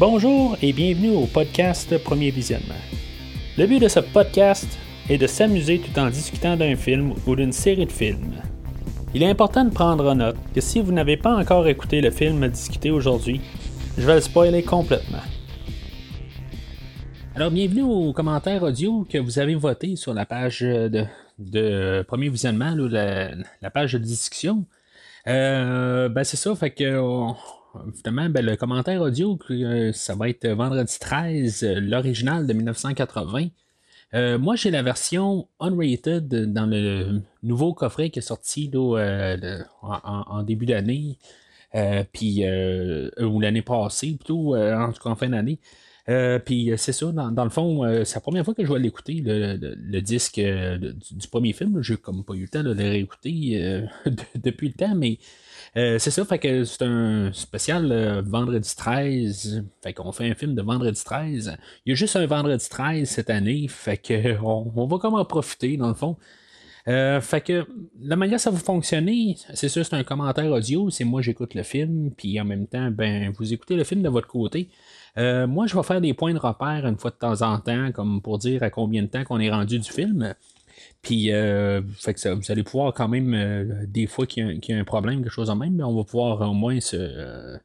Bonjour et bienvenue au podcast Premier Visionnement. Le but de ce podcast est de s'amuser tout en discutant d'un film ou d'une série de films. Il est important de prendre en note que si vous n'avez pas encore écouté le film à discuter aujourd'hui, je vais le spoiler complètement. Alors, bienvenue aux commentaires audio que vous avez voté sur la page de, Premier Visionnement, la, page de discussion. Euh, ben c'est ça, fait que évidemment, ben, le commentaire audio, euh, ça va être vendredi 13, euh, l'original de 1980. Euh, moi, j'ai la version unrated dans le nouveau coffret qui est sorti en, début d'année, puis ou l'année passée, plutôt, en tout cas en fin d'année. puis c'est ça, dans, le fond, c'est la première fois que je vais l'écouter, le, disque du, premier film. J'ai comme pas eu le temps de le réécouter depuis le temps, mais euh, c'est ça, fait que c'est un spécial euh, vendredi 13. Fait qu'on fait un film de vendredi 13. Il y a juste un vendredi 13 cette année, fait que on, va comment profiter dans le fond. Euh, fait que la manière ça va fonctionner, c'est sûr, c'est un commentaire audio. C'est moi j'écoute le film, puis en même temps, ben vous écoutez le film de votre côté. moi, je vais faire des points de repère une fois de temps en temps, comme pour dire à combien de temps qu'on est rendu du film. Puis, euh, fait que vous allez pouvoir quand même, euh, des fois qu'il y, a un problème, quelque chose en même, mais on va pouvoir au moins se. Euh,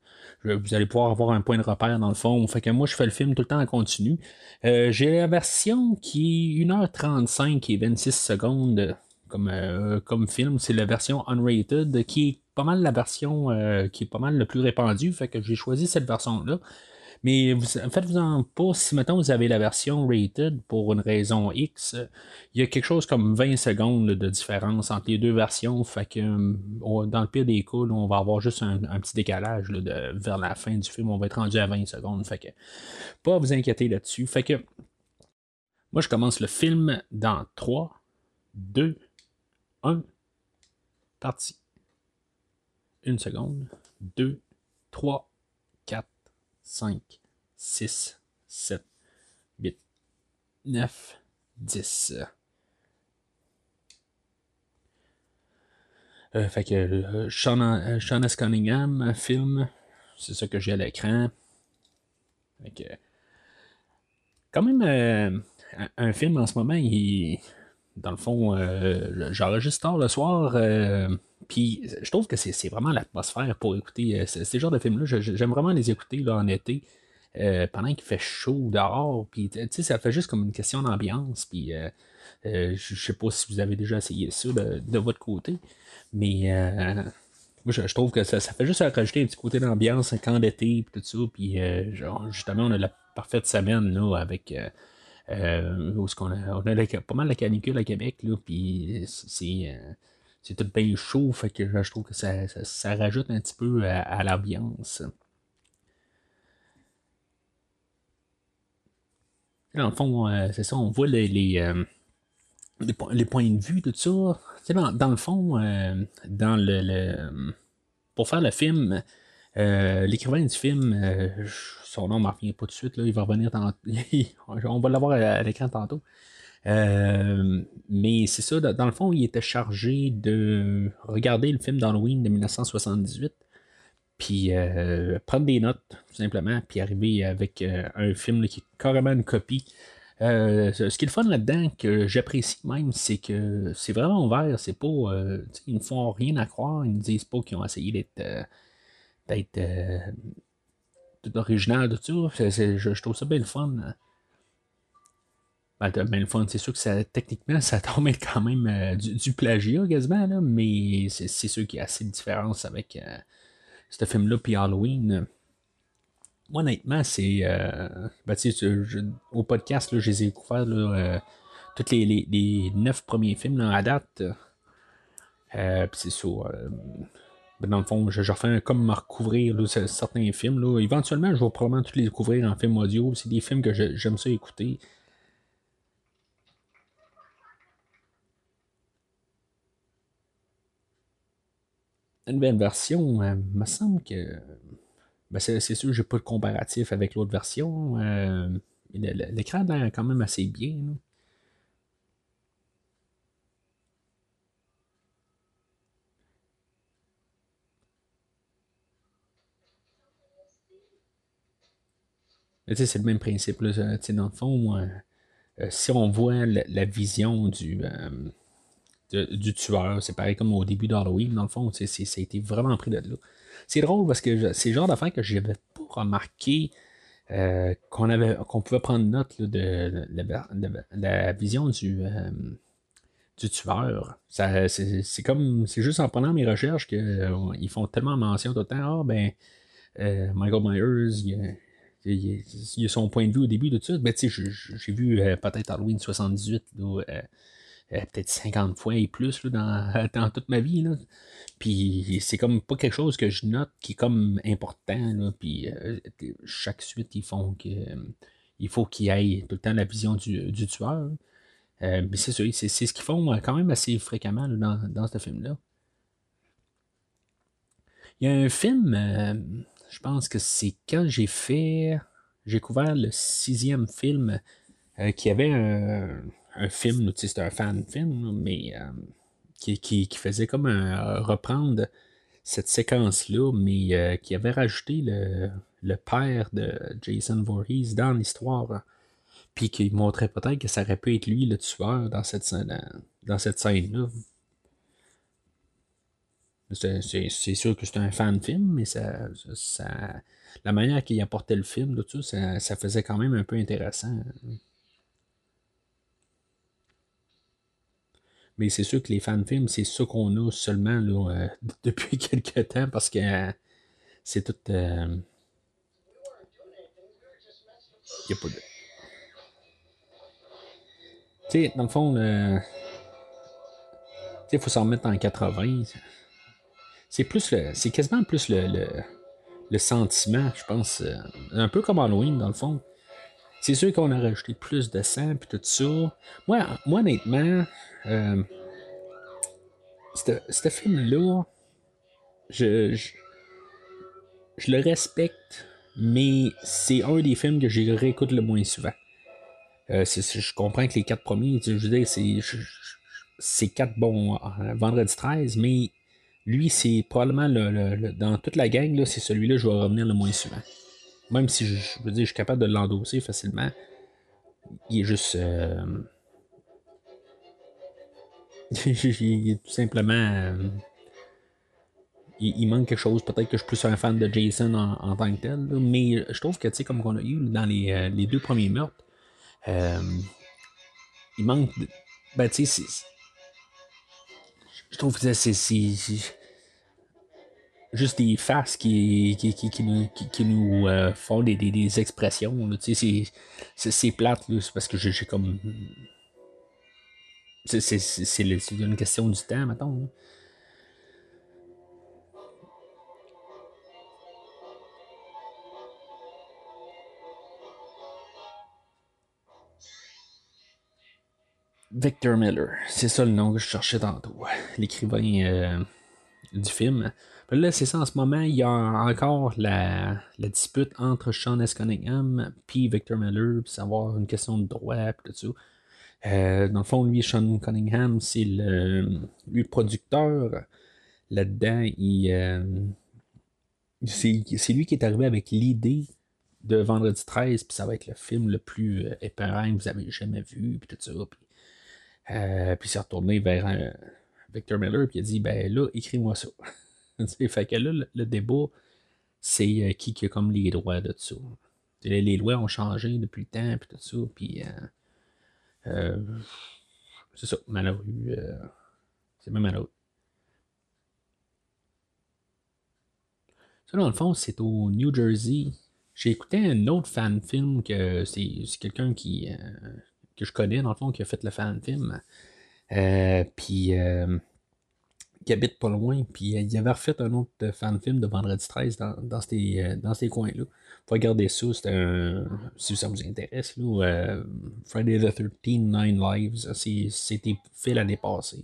vous allez pouvoir avoir un point de repère dans le fond. Fait que moi, je fais le film tout le temps en continu. J'ai la version qui est 1h35 et 26 secondes comme, comme film. C'est la version unrated qui est pas mal la version qui est pas mal le plus répandue. Fait que j'ai choisi cette version-là. Mais vous, faites-vous en pas, si maintenant vous avez la version rated pour une raison X, il y a quelque chose comme 20 secondes de différence entre les deux versions. Fait que euh, dans le pire des cas, on va avoir juste un, petit décalage de, vers la fin du film. On va être rendu à 20 secondes. Fait que pas vous inquiéter là-dessus. Fait que moi je commence le film dans 3, 2, 1, parti. Une seconde, 2, 3, 4, 5, 6, 7, 8, 9, 10. Euh, fait que euh, Sean, euh, S. Cunningham, film, c'est ça que j'ai à l'écran. Fait que, quand même, euh, un, film en ce moment, il, dans le fond, euh, j'enregistre tard le soir. Puis je trouve que c'est vraiment l'atmosphère pour écouter ces genres de films-là. J'aime vraiment les écouter en été. Pendant qu'il fait chaud dehors, puis tu sais, ça fait juste comme une question d'ambiance, puis je sais pas si vous avez déjà essayé ça de, votre côté, mais moi je, trouve que ça, fait juste rajouter un petit côté d'ambiance quand l'été, puis tout ça, puis justement on a la parfaite semaine là avec euh, où on a, on a pas mal de canicule à Québec, là, puis c'est, euh, c'est tout bien chaud, fait que je trouve que ça, ça, rajoute un petit peu à, l'ambiance. Dans le fond, euh, c'est ça, on voit les, les, les, points de vue, tout ça. Dans, dans le fond, dans le, le, pour faire le film, l'écrivain du film, son nom ne m'en revient pas tout de suite, là, il va revenir tantôt. on va l'avoir à, l'écran tantôt. Euh, mais c'est ça, dans le fond, il était chargé de regarder le film d'Halloween de 1978, puis euh, prendre des notes, tout simplement, puis arriver avec euh, un film qui est carrément une copie. ce qui est le fun là-dedans, que j'apprécie même, c'est que c'est vraiment ouvert, c'est pas. ils ne font rien à croire, ils ne disent pas qu'ils ont essayé d'être. d'être tout original, tout ça. je, trouve ça bien le fun. Ben, le fun, c'est sûr que techniquement, ça tombe quand même euh, du, plagiat quasiment, là, mais c'est, sûr qu'il y a assez de différence avec euh, ce film-là puis Halloween. Moi, honnêtement, c'est. Euh, ben, au podcast, là, je les ai couverts tous les, les, neuf premiers films à date. puis c'est ça ben, dans le fond, je, refais comme me recouvrir certains films. Éventuellement, je vais probablement tous les découvrir en film audio. C'est des films que j'aime ça écouter. Une belle version, il euh, me semble que. Ben, c'est, sûr j'ai pas de comparatif avec l'autre version. Euh, l'écran est quand même assez bien. c'est le même principe. Là, dans le fond, si on voit la, vision du, du tueur, c'est pareil comme au début d'Halloween, dans le fond, ça a été vraiment pris de là. C'est drôle parce que c'est le genre d'affaire que je n'avais pas remarqué qu'on avait qu'on pouvait prendre note de, la vision du, du tueur. c'est, comme c'est juste en prenant mes recherches qu'ils euh, font tellement mention tout le temps. Ah ben euh, Michael Myers, il, a, son point de vue au début de tout ça. Ben, j'ai vu euh, peut-être Halloween 78, peut-être 50 fois et plus dans, dans, toute ma vie. Là. Puis c'est comme pas quelque chose que je note qui est comme important. Là. Puis chaque suite, ils font que il faut qu'il ait tout le temps la vision du, du tueur. Euh, mais c'est c'est, ce qu'ils font euh, quand même assez fréquemment dans, dans, ce film-là. Il y a un film, euh, je pense que c'est quand j'ai fait, j'ai couvert le sixième film qui avait un, un film, c'était un fan film, mais qui, qui, faisait comme un, reprendre cette séquence-là, mais qui avait rajouté le, le père de Jason Voorhees dans l'histoire puis qui montrait peut-être que ça aurait pu être lui le tueur dans cette dans cette scène-là. C'est sûr que c'est un fan film, mais ça, ça la manière qu'il apportait le film, tout ça, ça faisait quand même un peu intéressant. Mais c'est sûr que les fan films, c'est ça qu'on a seulement euh, depuis quelques temps parce que euh, c'est tout. Euh, il n'y a pas de. Tu sais, dans le fond, le... il faut s'en remettre en 80. C'est plus le... C'est quasiment plus le, le, sentiment, je pense. Euh, un peu comme Halloween, dans le fond. C'est sûr qu'on a rajouté plus de sang puis tout ça. Moi, moi honnêtement, euh, ce film-là, je, je, je, le respecte, mais c'est un des films que j'ai réécoute le moins souvent. Euh, je comprends que les quatre premiers, je veux dire, c'est quatre bons euh, vendredi 13, mais lui, c'est probablement le, dans toute la gang, c'est celui-là que je vais revenir le moins souvent. Même si je, veux dire, je suis capable de l'endosser facilement. Il est juste. Euh, il est tout simplement. il, manque quelque chose. Peut-être que je suis plus un fan de Jason en, tant que tel. mais je trouve que, tu sais, comme on a eu dans les, les deux premiers meurtres, euh, il manque. Ben, tu sais, je trouve que c'est juste des faces qui, qui, qui, nous, qui, nous euh, font des, des, expressions. C'est plate, c'est parce que j'ai comme. C'est une question du temps, maintenant. Victor Miller, c'est ça le nom que je cherchais tantôt, l'écrivain euh, du film. Là, c'est ça, en ce moment, il y a encore la, dispute entre Sean S. Cunningham et Victor Miller, pour savoir une question de droit, et tout ça. Euh, dans le fond, lui, Sean Cunningham, c'est le, producteur. Là-dedans, il, euh, c'est, lui qui est arrivé avec l'idée de Vendredi 13, puis ça va être le film le plus épeurant que vous avez jamais vu, puis tout ça. Euh, puis il s'est retourné vers euh, Victor Miller, puis il a dit Ben là, écris-moi ça. fait que là, le, débat, c'est euh, qui qui a comme les droits de ça. Les, lois ont changé depuis le temps, puis tout ça, puis. c'est ça, malheureux. c'est même malheureux. Ça, dans le fond, c'est au New Jersey. J'ai écouté un autre fan film que c'est quelqu'un qui, que je connais, dans le fond, qui a fait le fan film. Euh, puis euh, qui habite pas loin. Puis euh, il avait refait un autre fan film de Vendredi 13 dans, dans ces, ces coins-là. Faut regarder ça, un. Si ça vous intéresse, là, Friday the 13, Nine Lives, c'était fait l'année passée.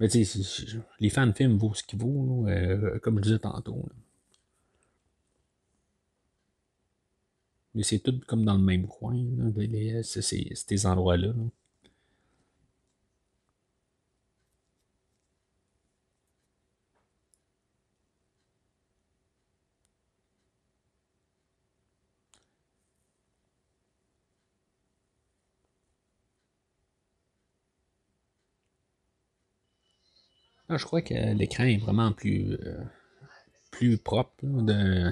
Mais tu sais, les fan films vaut ce qu'ils vaut, comme je disais tantôt. Mais c'est tout comme dans le même coin, c'est ces endroits-là. Je crois que l'écran est vraiment plus, euh, plus propre de,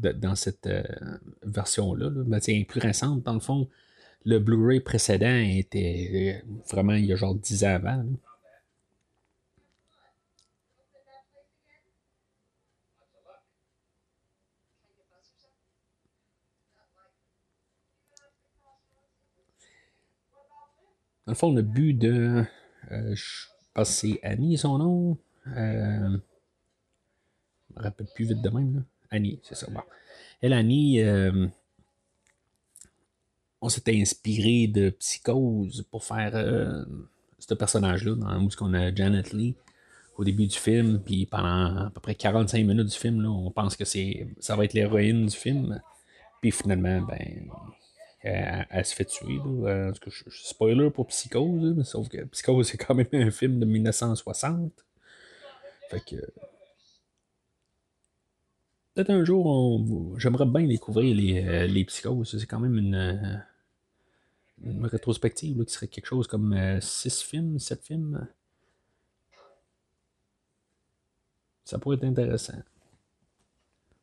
dans cette euh, version-là. Ben, c'est plus récente, dans le fond. Le Blu-ray précédent était euh, vraiment il y a genre 10 ans avant. Dans le fond, le but de. Euh, je pense que c'est Annie son nom. Euh, je me rappelle plus vite de même. Là. Annie, c'est ça. Bon. Elle, Annie, euh, on s'était inspiré de Psychose pour faire ce personnage-là, dans où on a Janet Lee au début du film, puis pendant à peu près 45 minutes du film, là, on pense que c'est ça va être l'héroïne du film. Puis finalement, ben, elle, se fait tuer. Là. spoiler pour Psychose, sauf que Psychose, c'est quand même un film de 1960. Fait que. Peut-être un jour, j'aimerais bien découvrir les, euh, les psychoses. C'est quand même une, euh, une rétrospective qui serait quelque chose comme 6 euh, films, 7 films. Ça pourrait être intéressant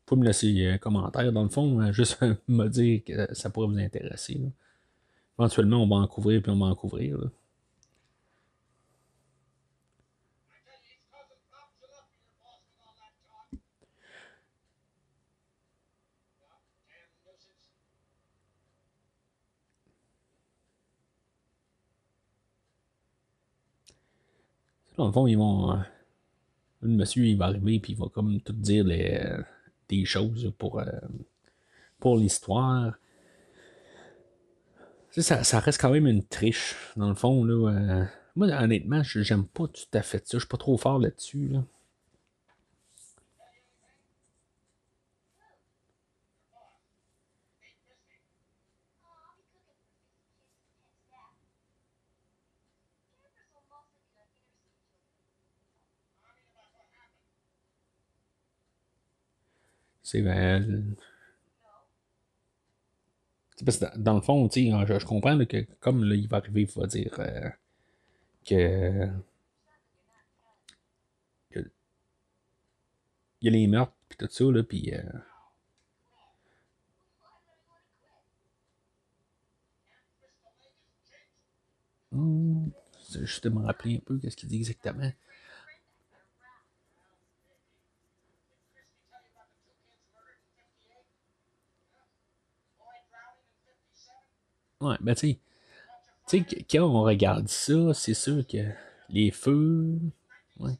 pouvez me laisser un commentaire, dans le fond, hein, juste me dire que ça pourrait vous intéresser. Éventuellement, on va en couvrir, puis on va en couvrir. Dans le fond, ils vont. Euh, le monsieur, il va arriver, puis il va comme tout dire les des choses pour, euh, pour l'histoire. Ça, ça, reste quand même une triche, dans le fond. Là, euh. moi, honnêtement, j'aime pas tout à fait ça. Je suis pas trop fort là-dessus. Là. C'est parce que dans le fond, je, je comprends que comme là, il va arriver, il va dire euh, que, Il y a les meurtres puis tout ça, là, puis. Euh, hmm, je vais me rappeler un peu qu'est-ce qu'il dit exactement. Ouais, ben tu sais, quand on regarde ça, c'est sûr que les feux. Ouais.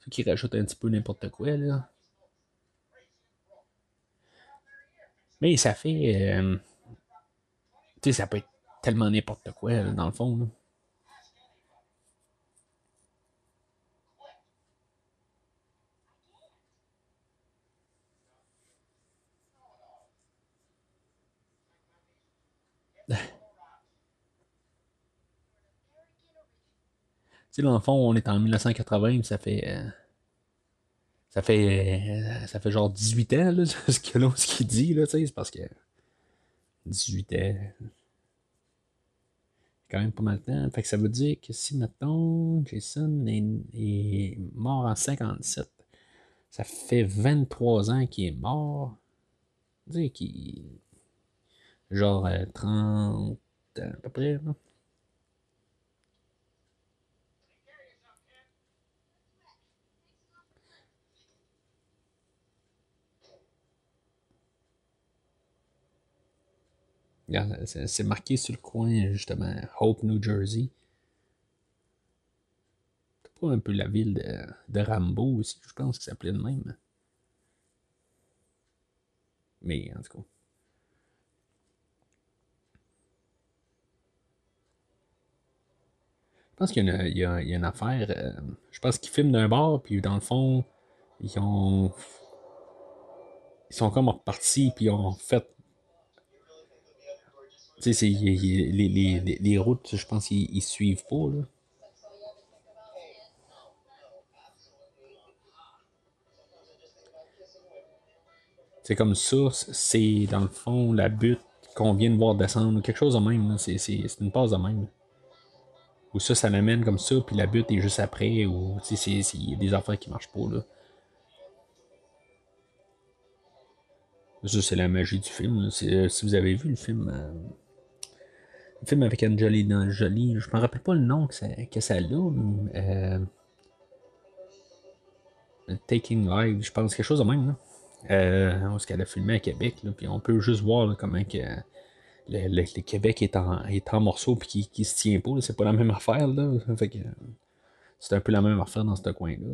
Ceux qui rajoutent un petit peu n'importe quoi, là. Mais ça fait. Euh, tu sais, ça peut être tellement n'importe quoi, dans le fond. Sais, dans le fond, on est en 1980, ça fait. Euh, ça fait. Euh, ça fait genre 18 ans, ce qu'il dit, là, c'est parce que. 18 ans. quand même pas mal de temps. Fait que ça veut dire que si, maintenant Jason est, mort en 57, ça fait 23 ans qu'il est mort. Tu sais, qu'il. Genre 30 euh, ans à peu près. C'est marqué sur le coin, justement, Hope, New Jersey. C'est pas un peu la ville de, de Rambo aussi, je pense ça s'appelait de même. Mais, en tout cas. Je pense qu'il y, y, a une affaire. Euh, je pense qu'ils filment d'un bar, puis dans le fond, ils ont. Ils sont comme repartis, puis ils ont fait les, les, les, routes, je pense qu'ils suivent pas, là. C'est comme ça, c'est dans le fond la butte qu'on vient de voir descendre, quelque chose de même. C'est, une passe de même. Ou ça, ça l'amène comme ça, puis la butte est juste après, ou il y a des affaires qui marchent pas. Là. Ça, c'est la magie du film. Euh, si vous avez vu le film. Euh, le film avec Angelina Jolie, je me rappelle pas le nom que ça, que ça a, euh, Taking Live, je pense, quelque chose de même. Là. Euh, ce qu'elle a filmé à Québec, puis on peut juste voir comment que le, Québec est en, est en morceaux puis qui, se tient pas. C'est pas la même affaire. Là. Que, c'est un peu la même affaire dans ce coin-là.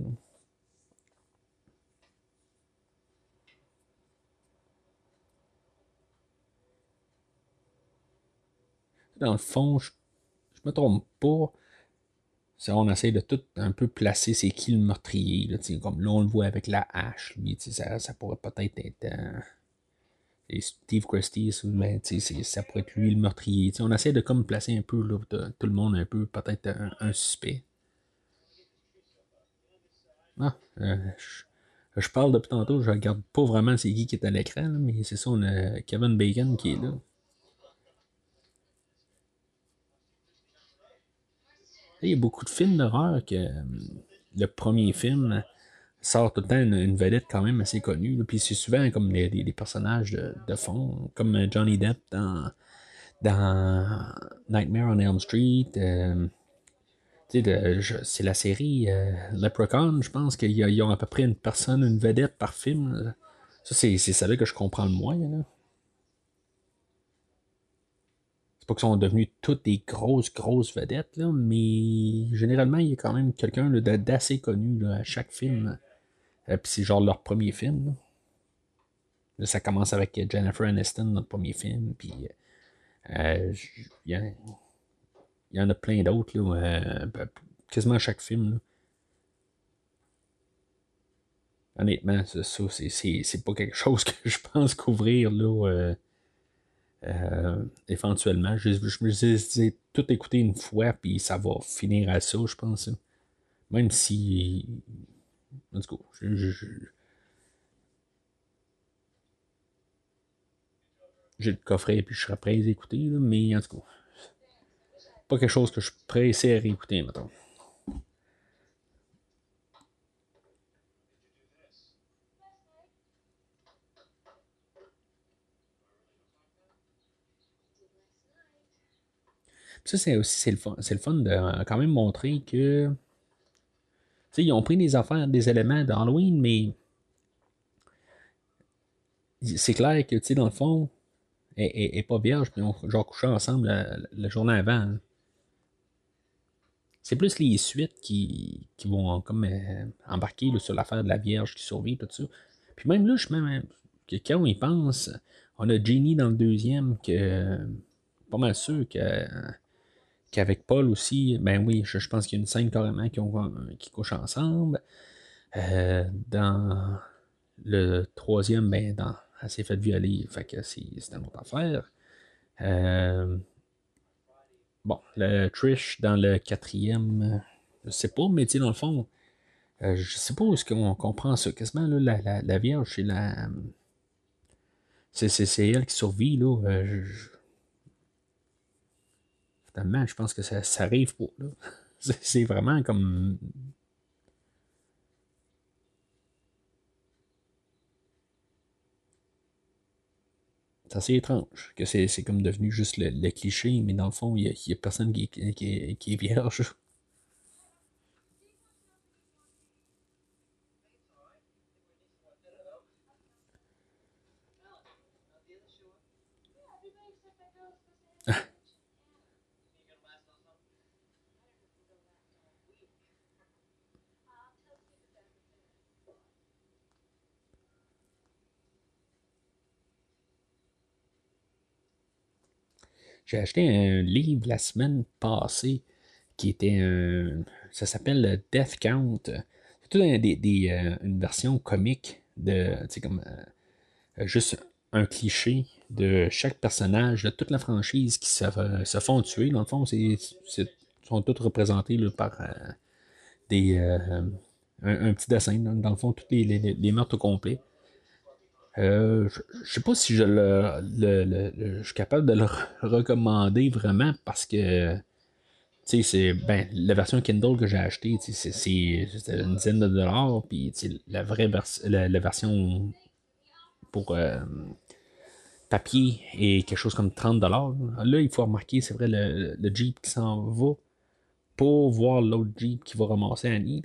Dans le fond, je, je me trompe pas on essaie de tout un peu placer c'est qui le meurtrier. Là, comme là, on le voit avec la hache. Lui, ça, ça pourrait peut-être être. Euh, Steve Christie, ben, ça pourrait être lui le meurtrier. on essaie de comme placer un peu tout le monde un peu, peut-être un, suspect. Ah, euh, je, parle depuis tantôt, je regarde pas vraiment c'est qui qui est à l'écran, mais c'est ça, on a Kevin Bacon qui est là. Il y a beaucoup de films d'horreur que euh, le premier film sort tout le temps une, vedette quand même assez connue. Puis c'est souvent comme des, personnages de, fond, comme euh, Johnny Depp dans, dans Nightmare on Elm Street. Euh, c'est la série Leprechaun, je pense qu'ils ont à peu près une personne, une vedette par film. Ça, c'est là que je comprends le moins. Pas sont devenus toutes des grosses, grosses vedettes, là, mais généralement, il y a quand même quelqu'un d'assez connu à chaque film. Euh, puis c'est genre leur premier film. ça commence avec Jennifer Aniston, notre premier film. Puis euh, il y, en a plein d'autres, euh, quasiment à chaque film. Honnêtement, ça, c'est pas quelque chose que je pense couvrir là, euh, éventuellement. Je, me tout écouter une fois, puis ça va finir à ça, je pense. Même si. En tout cas, j'ai le coffret, puis je serais prêt à écouter, mais en tout cas, pas quelque chose que je suis pressé à réécouter, maintenant. Ça, c'est aussi c'est le fun. C'est le fun de euh, quand même montrer que. sais, ils ont pris des affaires, des éléments d'Halloween, mais c'est clair que, tu sais, dans le fond, elle n'est pas vierge, puis on genre couché ensemble la, journée avant. Hein. C'est plus les suites qui, qui vont comme euh, embarquer sur l'affaire de la Vierge qui survit, tout ça. Puis même là, je même que quand on y pense, on a Jenny dans le deuxième, que pas mal sûr que qu'avec Paul aussi, ben oui, je, pense qu'il y a une scène carrément qui, ont, qui couchent ensemble. Euh, dans le troisième, ben, dans, elle s'est fait violer, fait que c'est, une autre affaire. Euh, bon, le Trish dans le quatrième, je sais pas, mais tu dans le fond, euh, je sais pas où est-ce qu'on comprend ça. Quasiment, là, la, la, Vierge, c'est la. C'est, elle qui survit, là. Je pense que ça, ça arrive pas. C'est vraiment comme. C'est assez étrange que c'est comme devenu juste le, cliché, mais dans le fond, il n'y a, personne qui, qui, qui est vierge. J'ai acheté un livre la semaine passée qui était un. Ça s'appelle Death Count. C'est tout des, euh, une version comique de. Comme. Euh, juste un cliché de chaque personnage de toute la franchise qui se, font tuer. Dans le fond, c'est, sont tous représentés par euh, des, un, petit dessin. Dans, le fond, tous les, les, meurtres complets. Euh, je je sais pas si je le, je suis capable de le recommander vraiment parce que c'est ben, la version Kindle que j'ai achetée, c'est une dizaine de dollars, puis la vraie vers- la, version pour euh, papier est quelque chose comme 30 dollars. Là, il faut remarquer, c'est vrai, le, le Jeep qui s'en va pour voir l'autre Jeep qui va ramasser Annie.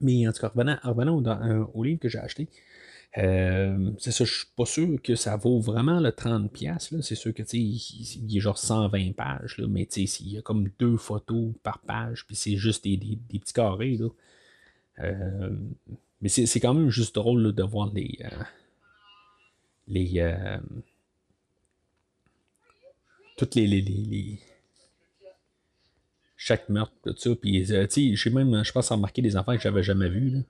Mais en tout cas, revenant, revenant euh, au livre que j'ai acheté, euh, c'est ça, je suis pas sûr que ça vaut vraiment le 30$. piastres, là. C'est sûr que il, il est genre 120 pages, là, mais il y a comme deux photos par page, puis c'est juste des, des- petits carrés. Là. Euh, mais c'est quand même juste drôle de voir les. euh, les toutes les, les, les- les- chaque meurtre, tout ça. Puis, euh, tu sais, j'ai même, je pense, remarqué des enfants que j'avais jamais vus.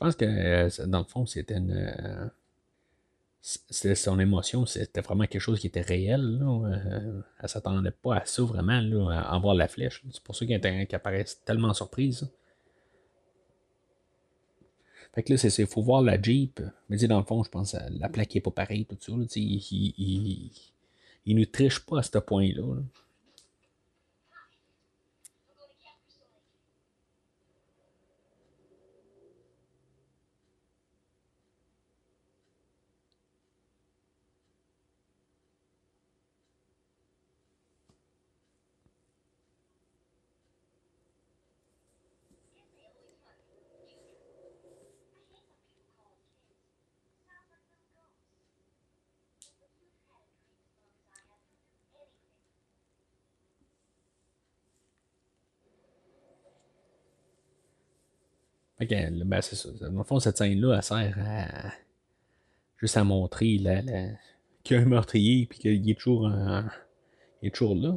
Pense que, euh, dans le fond, c'était une. euh, son émotion, c'était vraiment quelque chose qui était réel. Là. Euh, elle s'attendait pas à ça vraiment, à en voir la flèche. C'est pour ça qu'elle était- qu'elle paraît tellement surprise. Fait que là, c'est- faut voir la Jeep. Mais dans le fond, je pense que la plaque est pas pareille, tout ça. il, il, il, il ne triche pas à ce point-là. là. Ben. Dans le fond, cette scène-là, elle sert à juste à montrer la, la- qu'il y a un meurtrier puis qu'il est toujours, là.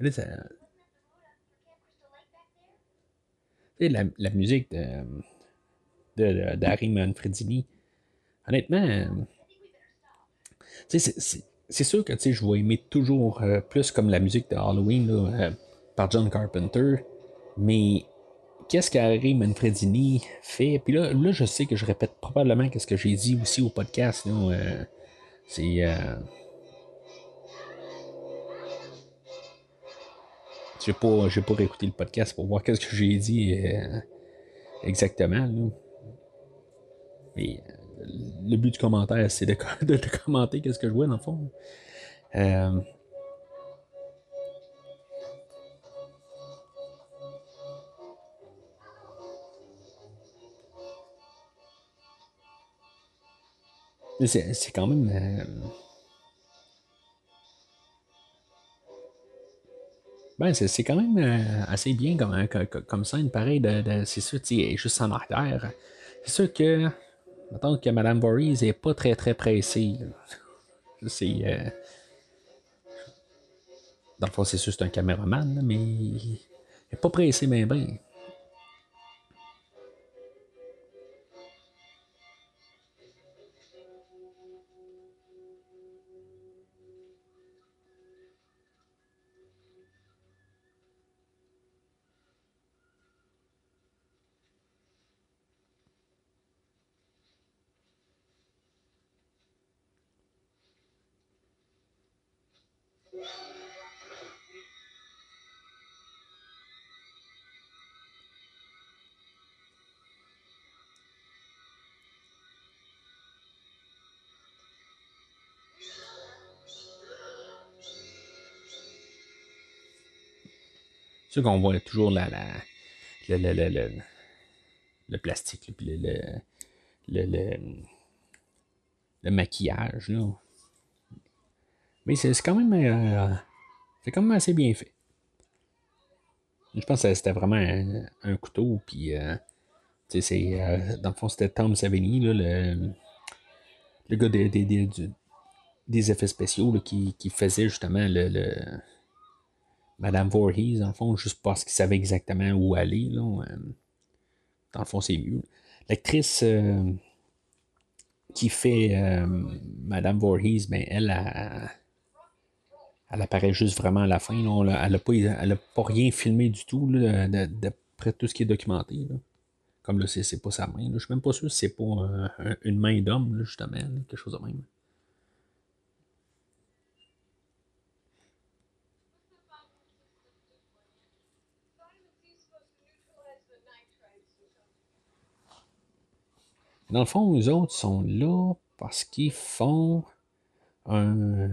Là, la, la musique de, de, de- Manfredini, honnêtement, c'est, c'est- sûr que je vais aimer toujours euh, plus comme la musique de Halloween euh, par John Carpenter, mais qu'est-ce qu'Harry Manfredini fait? Puis là, là, je sais que je répète probablement ce que j'ai dit aussi au podcast. Euh, c'est. euh, j'ai pas, réécouté le podcast pour voir qu'est-ce que j'ai dit exactement. Là. Mais le but du commentaire, c'est de, commenter qu'est-ce que je vois dans le fond. Euh, c'est, quand même. euh, Ben, c'est quand même euh, assez bien comme, comme, comme scène, pareil. De, de- c'est sûr, tu est juste en arrière. C'est sûr que, mettons que Madame Voorhees est pas très très pressée. C'est. euh, dans le fond, c'est sûr, un caméraman, mais il est pas pressé, mais ben. Sûr qu'on voit toujours la, le, le, le, le, plastique, puis le, maquillage. Là. Mais c'est quand même. euh, c'est quand même assez bien fait. Je pense que c'était vraiment un, couteau, puis. euh, c'est. euh, dans le fond, c'était Tom Savini, le, le gars des, des, effets spéciaux qui, qui faisait justement le- Madame Voorhees, le fond, juste parce qu'il savait exactement où aller. Là, dans le fond, c'est mieux. L'actrice qui fait euh, Madame Voorhees, ben, elle, elle, apparaît juste vraiment à la fin. Elle n'a pas, pas, rien filmé du tout, d'après tout ce qui est documenté. Comme là, c'est pas sa main. Je suis même pas sûr si c'est pas euh, une main d'homme, justement, quelque chose de même. Dans le fond, les autres sont là parce qu'ils font un.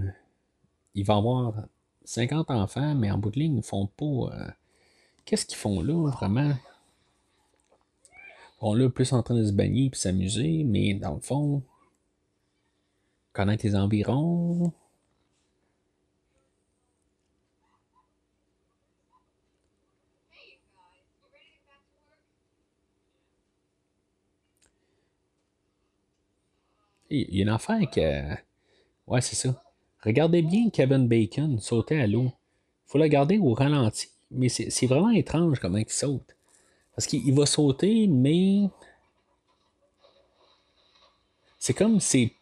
Ils vont avoir 50 enfants, mais en bout de ligne, ils font pas. Euh, qu'est-ce qu'ils font là, vraiment? Bon, là, plus en train de se baigner et s'amuser, mais dans le fond, connaître les environs, Il y a une affaire que. Ouais, c'est ça. Regardez bien Kevin Bacon sauter à l'eau. faut le regarder au ralenti. Mais c'est vraiment étrange comment il saute. Parce qu'il va sauter, mais. C'est comme si.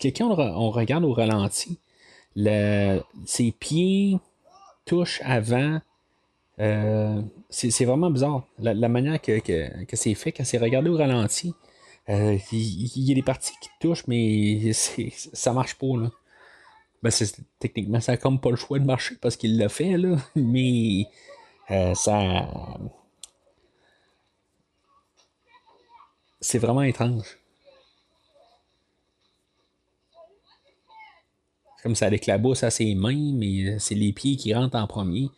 Quelqu'un, on regarde au ralenti, le, ses pieds touchent avant. Euh, c'est vraiment bizarre. La, manière que, que c'est fait quand c'est regardé au ralenti. Euh, il, y a des parties qui touchent, mais ça marche pas. Là. Ben, techniquement, ça n'a comme pas le choix de marcher parce qu'il l'a fait, là, mais euh, ça. C'est vraiment étrange. Comme ça l'éclabousse à ses mains, mais c'est les pieds qui rentrent en premier.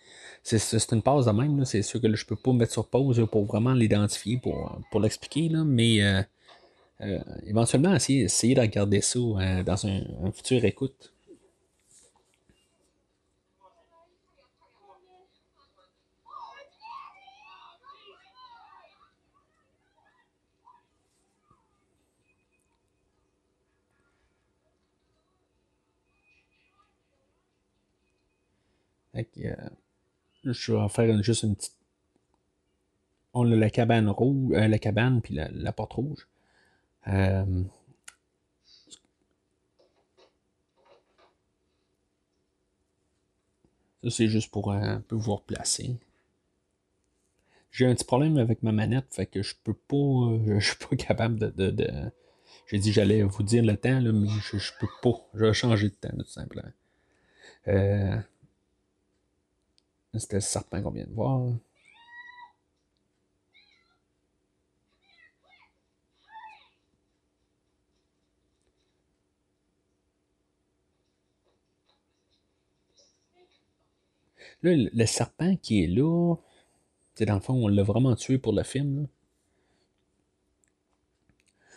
C'est une passe de même, c'est sûr que je peux pas me mettre sur pause pour vraiment l'identifier, pour, pour l'expliquer, mais euh, euh, éventuellement, essayer, essayer, de regarder ça euh, dans un, futur écoute. Euh, je vais faire juste une petite. On a la cabane rouge, la cabane puis la porte rouge. Euh, ça, c'est juste pour un peu vous replacer. J'ai un petit problème avec ma manette, fait que je peux pas. Euh, je suis pas capable de. J'ai dit j'allais vous dire le temps, mais je, je, peux pas. Je vais changer de temps, tout simplement. Euh, C'était serpent qu'on vient de voir. Là, le serpent qui est là, dans le fond, on l'a vraiment tué pour le film.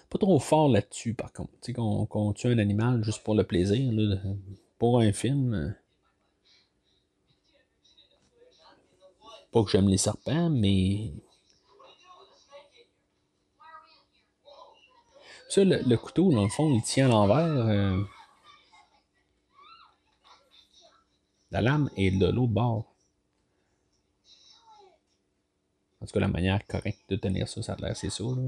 Pas trop fort là-dessus, par contre. Tu sais, qu'on tue un animal juste pour le plaisir, pour un film. Pas que j'aime les serpents, mais. Ça, le, couteau, dans le fond, il tient à l'envers. Euh, La lame est de l'autre bord. En tout cas, la manière correcte de tenir ça, ça a l'air, c'est ça. Là.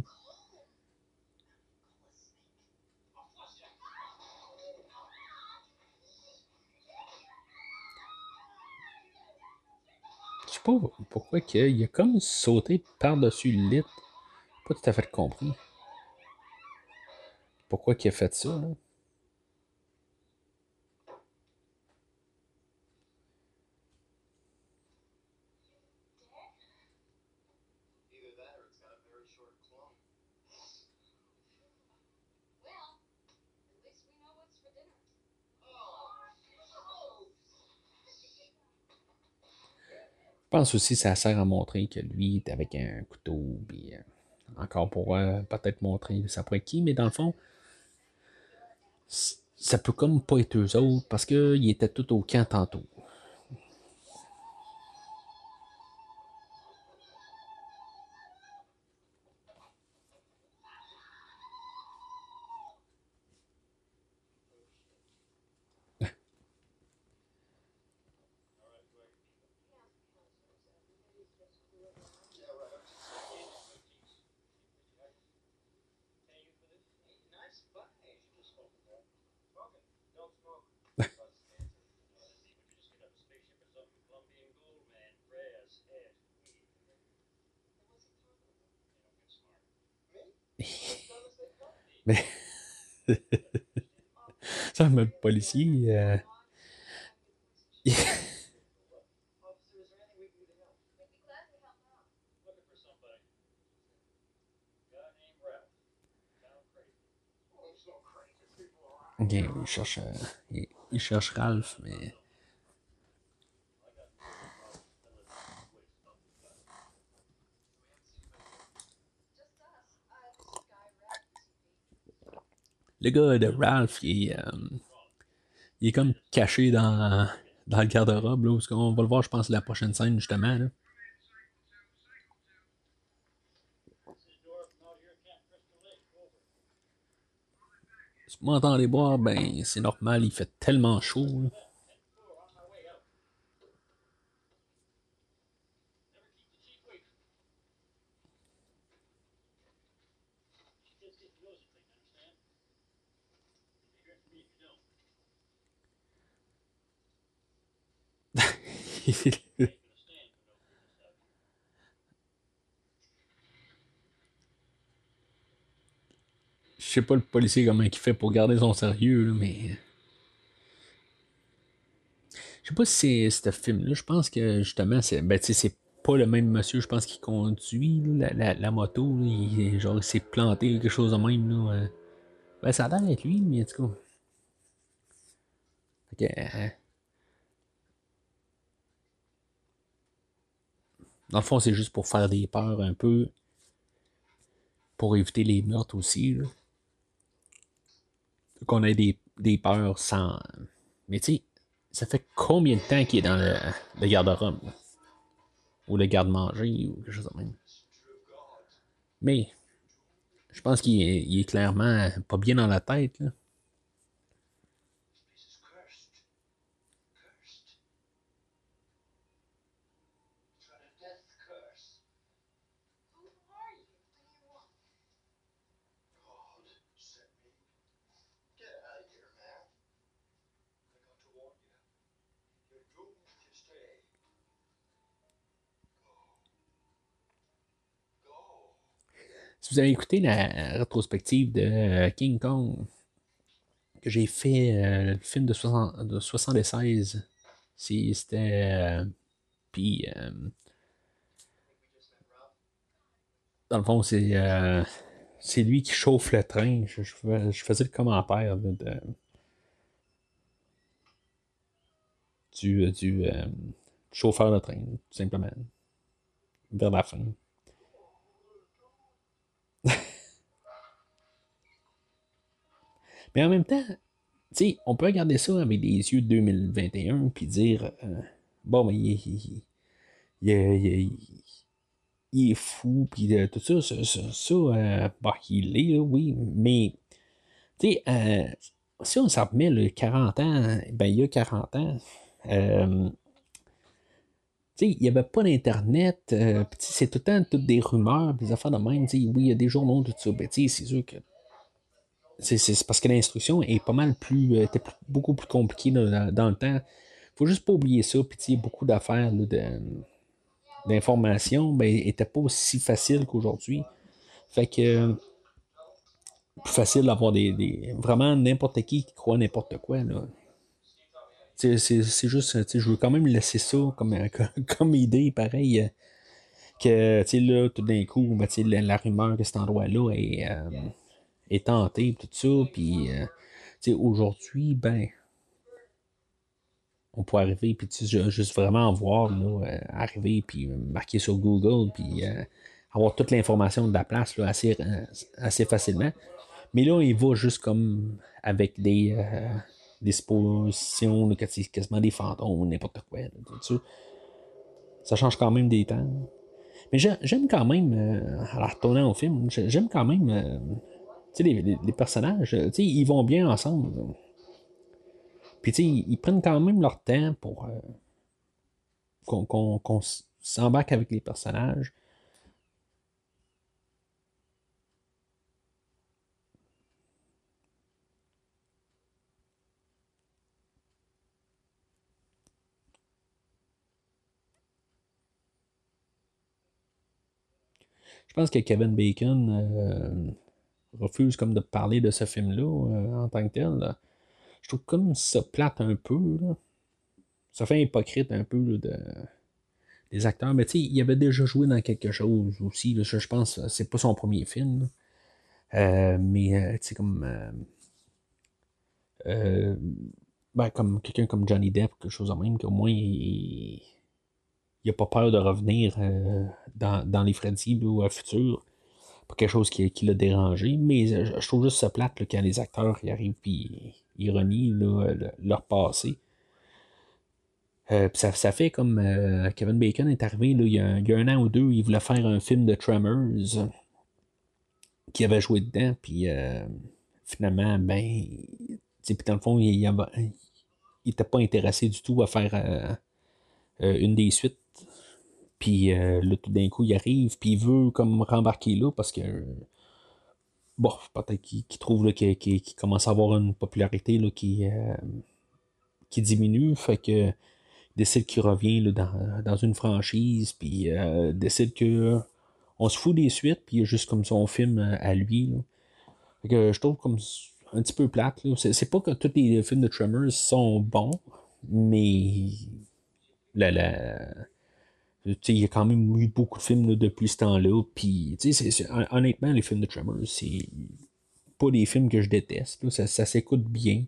Je sais pas pourquoi il a comme sauté par-dessus le lit. Pas tout à fait compris. Pourquoi il a fait ça, là? Je pense aussi que ça sert à montrer que lui est avec un couteau, puis euh, encore pour euh, peut-être montrer ça pourrait qui, mais dans le fond, ça peut comme pas être eux autres parce qu'ils étaient tout au camp tantôt. Mais. ça, le policier. Euh... Il cherche, euh, il, cherche Ralph, mais. Le gars de Ralph, il euh, il est comme caché dans, dans le garde-robe. Là, on va le voir, je pense, la prochaine scène, justement. Si vous m'entendez boire, ben c'est normal, il fait tellement chaud. Là. Je sais pas le policier comment il fait pour garder son sérieux, mais. Je sais pas si c'est ce film-là. Je pense que justement, c'est. Ben, c'est pas le même monsieur, je pense, qui conduit la, moto. Il, genre, il s'est planté quelque chose de même. Là. Ben, ça a l'air d'être lui, mais en tout cas. Fait. Euh, Dans le fond, c'est juste pour faire des peurs un peu. Pour éviter les meurtres aussi. Qu'on ait des, des, peurs sans. Mais tu sais, ça fait combien de temps qu'il est dans le, garde-robe? Ou le garde-manger ou quelque chose de même. Mais je pense qu'il est, est, clairement pas bien dans la tête. Là. Si vous avez écouté la rétrospective de euh, King Kong, que j'ai fait euh, le film de, 76, c'était. Euh, puis. dans le fond, c'est. c'est lui qui chauffe le train. Je, faisais le commentaire du, du chauffeur de train, tout simplement. Vers la fin. Mais en même temps, on peut regarder ça avec des yeux de 2021 puis dire euh, bon, mais il, est fou, puis euh, tout ça, ça, ça, euh, bah, il est, oui, mais tu sais, si on s'en remet le 40 ans, ben il y a 40 ans, sais, il n'y avait pas d'Internet, c'est tout le temps toutes des rumeurs, des affaires de même. Oui, il y a des journaux, tout ça. Ben, c'est sûr que c'est parce que l'instruction est pas mal plus, euh, était beaucoup plus compliquée dans, le temps. faut juste pas oublier ça. Puis, beaucoup d'affaires d'informations n'étaient ben, pas aussi faciles qu'aujourd'hui. Fait que plus facile d'avoir des, Vraiment n'importe qui qui croit n'importe quoi. C'est juste, je veux quand même laisser ça comme, comme idée, pareil. Euh, que, là, tout d'un coup, ben, la, la, rumeur que cet endroit-là est. Euh, est tenté, tout ça. Puis, euh, aujourd'hui, ben, on peut arriver, puis juste vraiment voir, là, euh, arriver, puis marquer sur Google, puis euh, avoir toute l'information de la place là, assez, assez facilement. Mais là, il va juste comme avec des, suppositions, quasiment des fantômes, n'importe quoi. tout ça. ça change quand même des temps. Mais j'aime quand même, en retournant au film, j'aime quand même les, les, les, personnages, ils vont bien ensemble. Puis, ils prennent quand même leur temps pour euh, qu'on s'embarque avec les personnages. Je pense que Kevin Bacon, euh, refuse comme de parler de ce film-là en tant que tel. Je trouve comme ça plate un peu. Ça fait hypocrite un peu de, des acteurs. Mais tu sais, il avait déjà joué dans quelque chose aussi. je, pense que c'est pas son premier film. mais tu sais, comme. Ben, comme quelqu'un comme Johnny Depp, quelque chose de même, qu'au moins il n'a pas peur de revenir euh, dans, les Freddy ou à futur. Pas quelque chose qui, qui l'a dérangé, mais je, trouve juste ça plate quand les acteurs y arrivent et ils renient leur passé. Euh, ça, ça, fait comme euh, Kevin Bacon est arrivé il, y a, un an ou deux, il voulait faire un film de Tremors qui avait joué dedans, puis finalement, ben, puis dans le fond, il, n'était pas intéressé du tout à faire euh, euh, une des suites. Puis euh, là, tout d'un coup, il arrive, puis il veut comme rembarquer là parce que. Bon, peut-être qu'il trouve qu'il commence à avoir une popularité là, qui, qui diminue. Fait que décide qu'il revient dans, une franchise, puis décide que on se fout des suites, puis juste comme son film à lui. Fait que je trouve comme un petit peu plate. C'est, pas que tous les films de Tremors sont bons, mais la, il y a quand même eu beaucoup de films depuis ce temps-là. Puis, honnêtement, les films de Tremors, c'est pas des films que je déteste. Ça, s'écoute bien.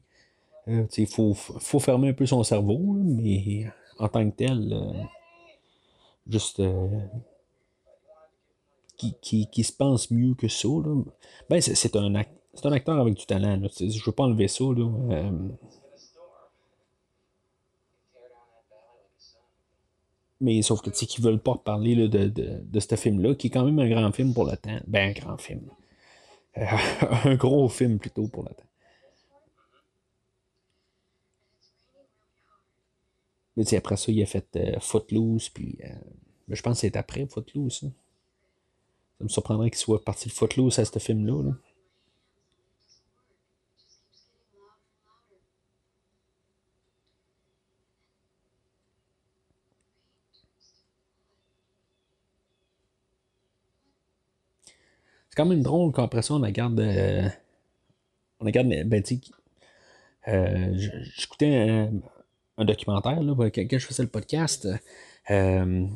Euh, il faut, fermer un peu son cerveau, mais en tant que tel, euh, juste euh, qui, qui, se pense mieux que ça. Ben, c'est, un un acteur avec du talent. Je veux pas enlever ça. Là. Euh, mais sauf que tu sais qu'ils veulent pas parler de, de, de, ce film-là, qui est quand même un grand film pour le temps. Ben, un grand film. Euh, un gros film plutôt pour le temps. Mais après ça, il a fait euh, Footloose, puis je pense que c'est après Footloose. Ça me surprendrait qu'il soit parti de Footloose à ce film-là. là C'est quand même drôle qu'après ça, on regarde. Euh, on regarde. Ben, tu euh, j'écoutais un, documentaire, là, quand je faisais le podcast. Euh,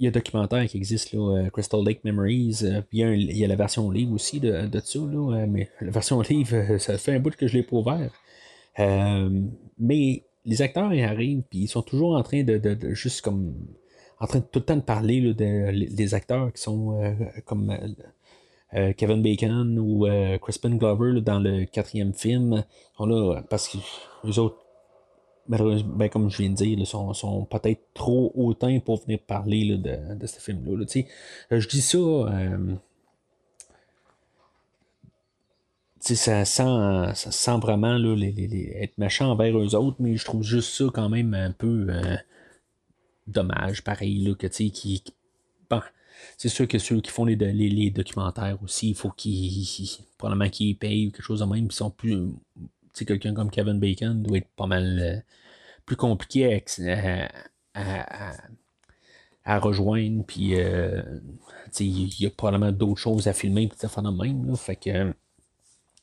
il y a un documentaire qui existe, là, Crystal Lake Memories. puis il y, a la version livre aussi de, de ça, là, mais la version livre, ça fait un bout que je l'ai pas ouvert. mais les acteurs ils arrivent, puis ils sont toujours en train de, de, juste comme en train de tout le temps de parler là, des acteurs qui sont comme euh, Kevin Bacon ou euh, Crispin Glover dans le quatrième film là parce que les autres, ben, comme je viens de dire, sont, sont peut-être trop hautains pour venir parler de, de, ce film-là. Euh, je dis ça. ça sent, ça vraiment là, les, être méchant envers eux autres, mais je trouve juste ça quand même un peu dommage, pareil, là, que, qui, qui bon, c'est sûr que ceux qui font les, les, documentaires aussi, il faut qu'ils. probablement qu'ils payent ou quelque chose de même. Ils sont plus. Tu quelqu'un comme Kevin Bacon doit être pas mal euh, plus compliqué à, à, rejoindre. Puis, euh, il y a probablement d'autres choses à filmer, puis fait de même. fait que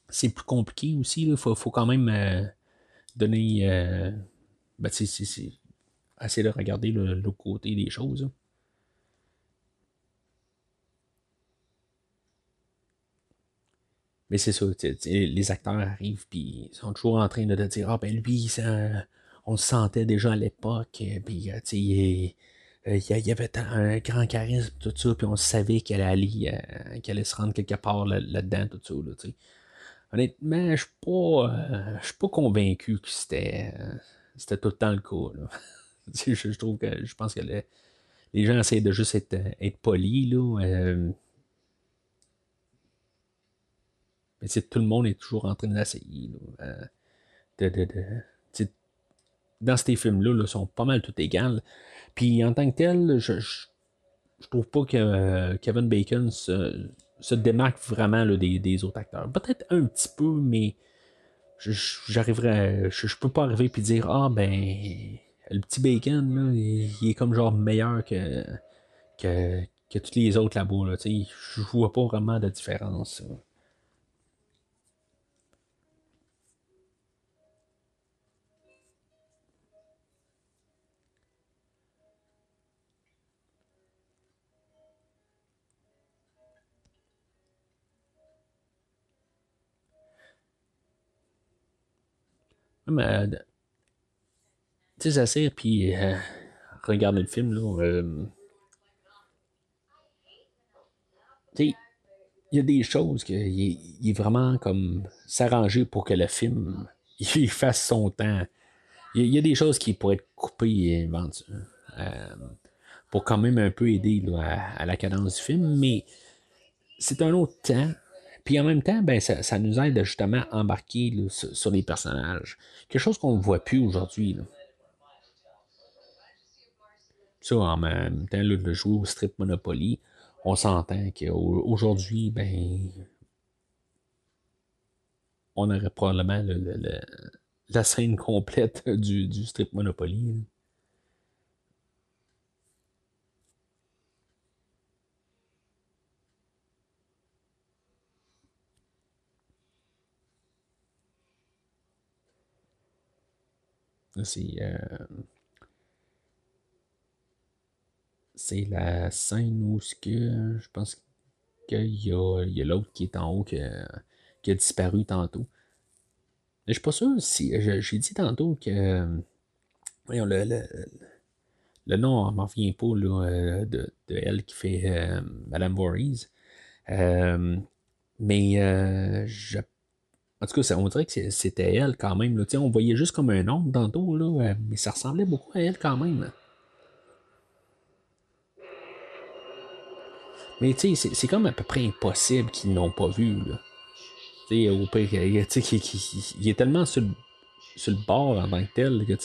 c'est plus compliqué aussi. Il faut, quand même euh, donner. Ben, essayer de regarder l'autre côté des choses. Mais c'est ça, les acteurs arrivent, puis ils sont toujours en train de te dire Ah, ben lui, on le sentait déjà à l'époque, puis euh, il, euh, y avait un grand charisme, tout ça, puis on savait qu'elle allait, euh, qu'elle allait se rendre quelque part là-dedans, tout ça. Là, Honnêtement, je suis pas, je suis pas convaincu que c'était, c'était tout le temps le cas. Je, trouve que je pense que les gens essaient de juste être, être polis. Là. Mais tout le monde est toujours en train d'essayer. Euh, de, de, dans ces films-là, ils sont pas mal tout égales. Puis en tant que tel, je, je, trouve pas que euh, Kevin Bacon se, se démarque vraiment des, des, autres acteurs. Peut-être un petit peu, mais. Je, je, peux pas arriver et dire Ah ben le petit Bacon, là, il, est comme genre meilleur que, que, que tous les autres là-bas. Là, je vois pas vraiment de différence. Même, tu sais, puis regarder le film, là. tu sais, il y a des choses qu'il il est vraiment comme s'arranger pour que le film il fasse son temps. Il y, a des choses qui pourraient être coupées euh, pour quand même un peu aider à, la cadence du film, mais c'est un autre temps. Puis en même temps, ben, ça, nous aide justement à embarquer sur, les personnages. Quelque chose qu'on ne voit plus aujourd'hui. Ça, en même temps, de jouer au strip Monopoly, on s'entend qu'aujourd'hui, ben, on aurait probablement la scène complète du, strip Monopoly. C'est euh, c'est la scène où ce que je pense qu'il y a, l'autre qui est en haut qui, a disparu tantôt. Mais je suis pas sûr si. J'ai dit tantôt que. Voyons, le, le, le nom ne m'en vient pas là, de, de, elle qui fait euh, Madame Voorhees. Euh, mais euh, en tout cas, on dirait que c'était elle quand même. Là. On voyait juste comme un nom tantôt, là, mais ça ressemblait beaucoup à elle quand même. Mais c'est comme à peu près impossible qu'ils n'ont pas vu. Là. au pire, il, est tellement sur le, sur le bord en tant que tel que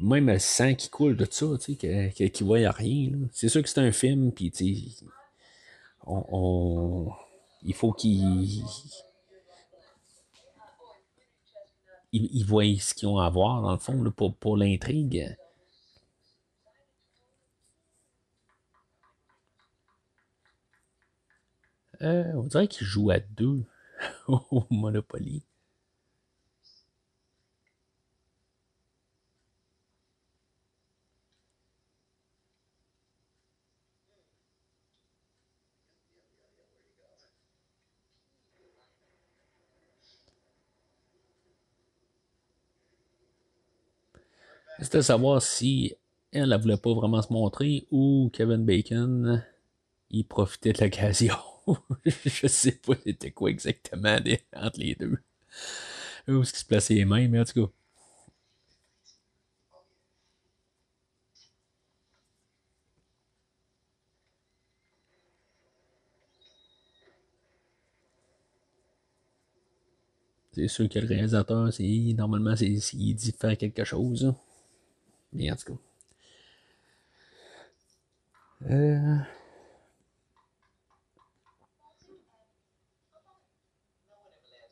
même le sang qui coule de ça, tu qu'il ne voit rien. C'est sûr que c'est un film, puis il faut qu'il il, voient ce qu'ils ont à voir, dans le fond, pour, l'intrigue. Euh, on dirait qu'il joue à deux au Monopoly. C'était savoir si elle ne voulait pas vraiment se montrer ou Kevin Bacon il profitait de l'occasion. je sais pas c'était quoi exactement entre les deux. Où est-ce qu'il se plaçait les mains, mais en tout cas. C'est sûr que le réalisateur, normalement, c'est, il dit faire quelque chose. Mais en tout cas.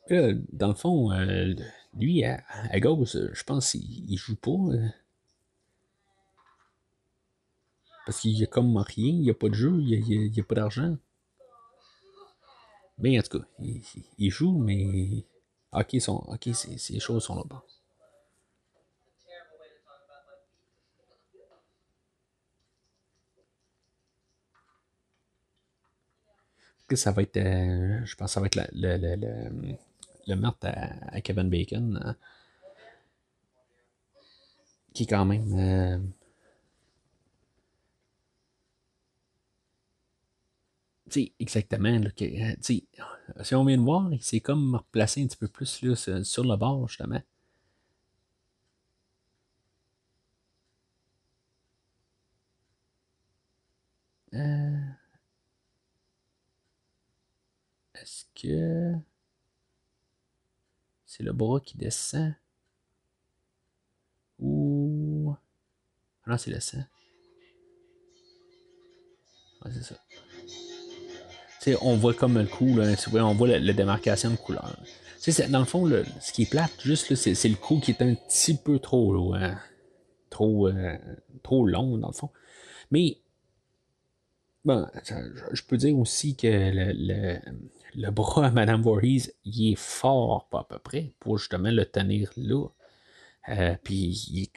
Dans le fond, euh, lui, à, gauche, je pense qu'il joue pas. Euh. parce qu'il y a comme rien, il n'y a pas de jeu, il n'y a, pas d'argent. Mais en tout cas, il, joue, mais. Ok, sont, ok, ces choses sont là-bas. Ça va être. Euh, je pense que ça va être le, le meurtre à, Kevin Bacon, euh, qui est quand même. Euh, exactement. Là, euh, si on vient de voir, c'est comme replacer un petit peu plus là, sur, le bord, justement. Est-ce que. C'est le bras qui descend? Ou. Ah non, c'est le sang. Ouais, c'est ça. on voit comme le coup, là, on voit la, démarcation de couleur. C'est, dans le fond, ce qui est plate, juste, c'est, le coup qui est un petit peu trop, hein, trop, euh, trop long, dans le fond. Mais, bon, je peux dire aussi que le, le bras à Madame Voorhees, il est fort, pas à peu près, pour justement le tenir là. Euh, puis,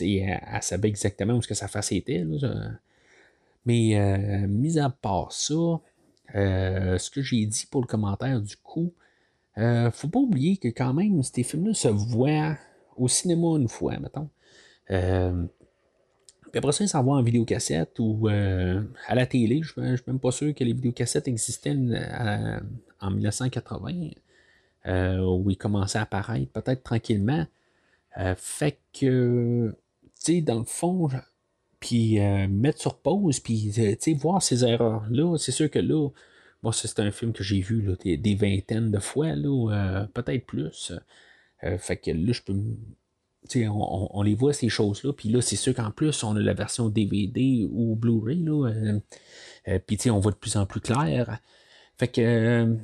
elle, savait exactement où sa face était. Mais, euh, mis à part ça, euh, ce que j'ai dit pour le commentaire du coup, Euh, faut pas oublier que quand même, ces films-là se voient au cinéma une fois, mettons. Euh, puis après ça, ils s'en en vidéocassette ou euh, à la télé. Je ne suis même pas sûr que les vidéocassettes existaient en 1980, où ils commençaient à apparaître peut-être tranquillement. fait que, tu sais, dans le fond, puis mettre sur pause, puis voir ces erreurs-là, c'est sûr que là, moi, c'est un film que j'ai vu des, vingtaines de fois, peut-être plus. fait que là, je peux on, on, les voit ces choses-là. Puis là, c'est sûr qu'en plus, on a la version DVD ou Blu-ray. Euh, euh, puis on voit de plus en plus clair. Fait que euh,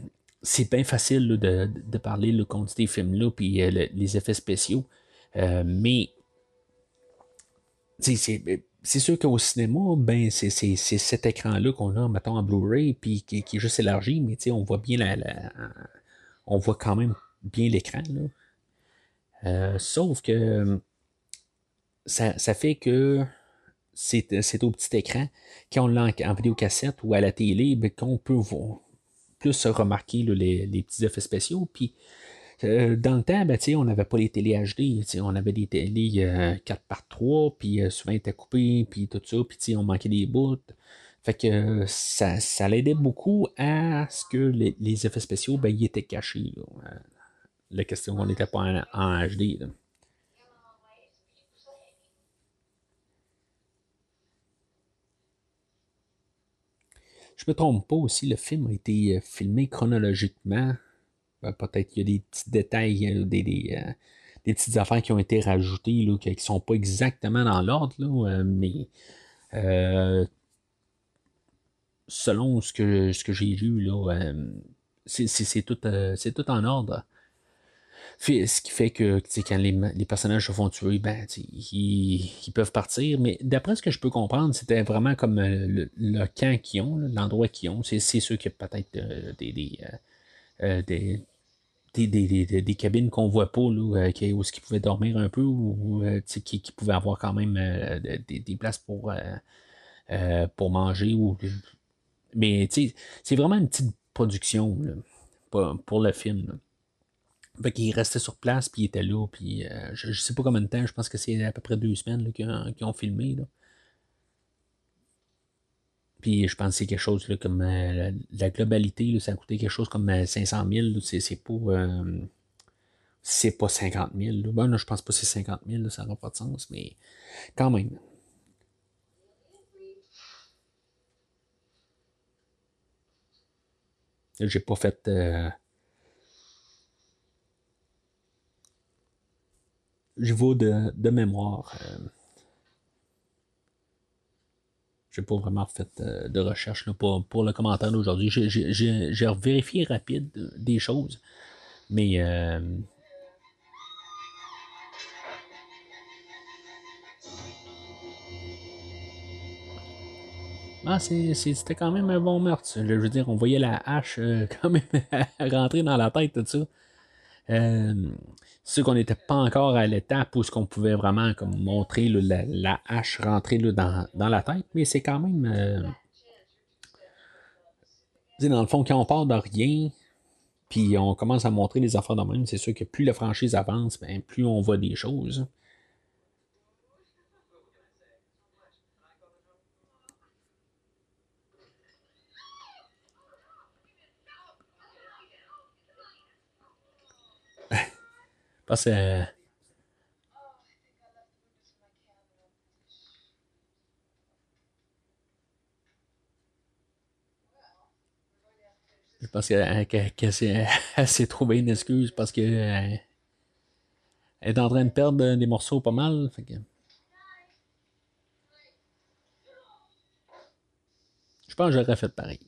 c'est bien facile de, parler le contre ces films-là, puis les effets spéciaux. mais c'est sûr qu'au cinéma, ben, c'est cet écran-là qu'on a, mettons, en Blu-ray, puis qui, est juste élargi, mais on voit bien la, on voit quand même bien l'écran. Euh, sauf que ça, fait que c'est au petit écran, quand on l'a en, vidéocassette ou à la télé, ben, qu'on peut voir, plus remarquer les, petits effets spéciaux. Puis euh, dans le temps, ben, on n'avait pas les télé HD, on avait des télé 4 par 3 puis euh, souvent ils étaient coupés, puis tout ça, puis on manquait des bouts. Fait que ça, ça l'aidait beaucoup à ce que les, effets spéciaux, ben, ils étaient cachés la question qu'on n'était pas en, HD. Je me trompe pas aussi, le film a été euh, filmé chronologiquement. Ben, peut-être qu'il y a des petits détails, euh, des, euh, petites affaires qui ont été rajoutées, qui ne sont pas exactement dans l'ordre, mais selon ce que, j'ai lu, c'est tout en ordre ce qui fait que quand les, personnages se font tuer, ben, ils, peuvent partir. Mais d'après ce que je peux comprendre, c'était vraiment comme euh, le, camp qu'ils ont, l'endroit qu'ils ont. C'est sûr qu'il y a peut-être euh, euh, des, des, cabines qu'on voit pas, là, qui, où ils pouvaient dormir un peu, ou qui, qui, pouvaient avoir quand même des, places pour, pour manger. Ou, mais c'est vraiment une petite production pour, pour, le film. Fait qu'il restait sur place, puis il était là, puis euh, je, sais pas combien de temps, je pense que c'est à peu près deux semaines qu'ils ont, filmé. Là. Puis je pense que c'est quelque chose comme euh, la, globalité, ça a coûté quelque chose comme 500 euh, 000. C'est, pas. c'est pas 50 000. Là. Ben, je pense pas que c'est 50 000, ça n'a pas de sens, mais quand même. J'ai pas fait. Je vais de, de mémoire. Euh, je n'ai pas vraiment fait euh, de recherche pour, pour, le commentaire d'aujourd'hui. J'ai vérifié rapide des choses, mais euh, Ah, c'était quand même un bon meurtre. Je veux dire, on voyait la hache quand même rentrer dans la tête, tout ça. Euh, c'est qu'on n'était pas encore à l'étape où ce qu'on pouvait vraiment montrer la, hache rentrer dans, la tête, mais c'est quand même. Euh, dans le fond, quand on part de rien, puis on commence à montrer les affaires de même, c'est sûr que plus la franchise avance, ben, plus on voit des choses. Que. Je pense qu'elle s'est trouvée une excuse parce que elle est en train de perdre des morceaux pas mal. Je pense que j'aurais fait pareil.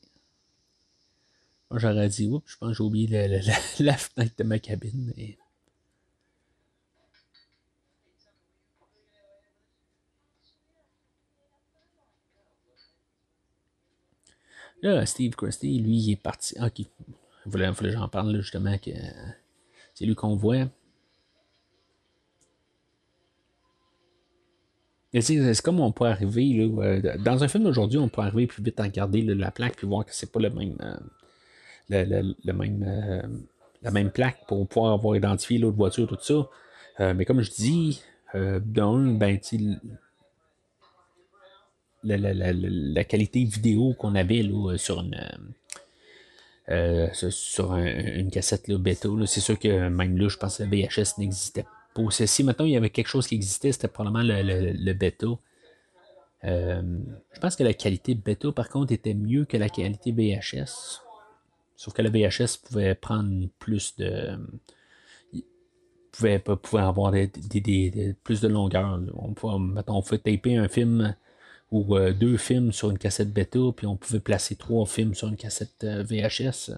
Moi, j'aurais dit, oups, je pense que j'ai oublié la, fenêtre de ma cabine. Là, Steve Christie, lui, il est parti. Ah. Il fallait, que j'en parle, justement, que c'est lui qu'on voit. C'est comme on peut arriver, là, euh, dans un film d'aujourd'hui, on peut arriver plus vite à regarder la plaque puis voir que c'est pas le même, euh, le, même, euh, la même plaque pour pouvoir avoir identifié l'autre voiture, tout ça. mais comme je dis, d'un, ben, la, la, la, la, qualité vidéo qu'on avait là, sur une. sur une cassette là, bêta, c'est sûr que même là, je pense que le VHS n'existait pas. Si maintenant il y avait quelque chose qui existait, c'était probablement le, le bêta. Euh, je pense que la qualité bêta, par contre, était mieux que la qualité VHS. Sauf que la VHS pouvait prendre plus de. pouvait, pouvait avoir des, plus de longueur. On pouvait, on pouvait taper un film ou euh, deux films sur une cassette bêta, puis on pouvait placer trois films sur une cassette euh, VHS,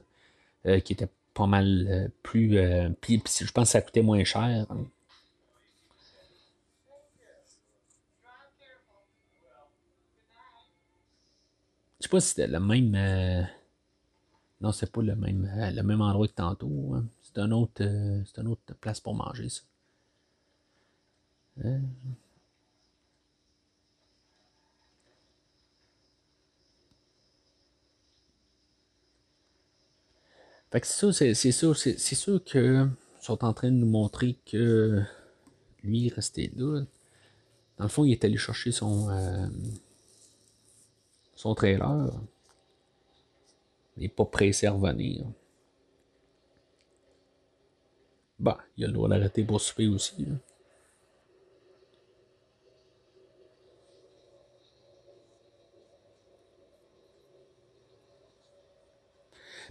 qui était pas mal plus. je pense que ça coûtait moins cher. Je sais pas si c'était le même. Euh, non, c'est pas le même, euh, le même endroit que tantôt. Hein. C'est un autre, euh, c'est une autre place pour manger, ça. Fait que ça, c'est, sûr, c'est, sûr que sont en train de nous montrer que lui, il restait là. Dans le fond, il est allé chercher son, son trailer n'est pas pressé à revenir. Bah, il a le droit d'arrêter pour souper aussi.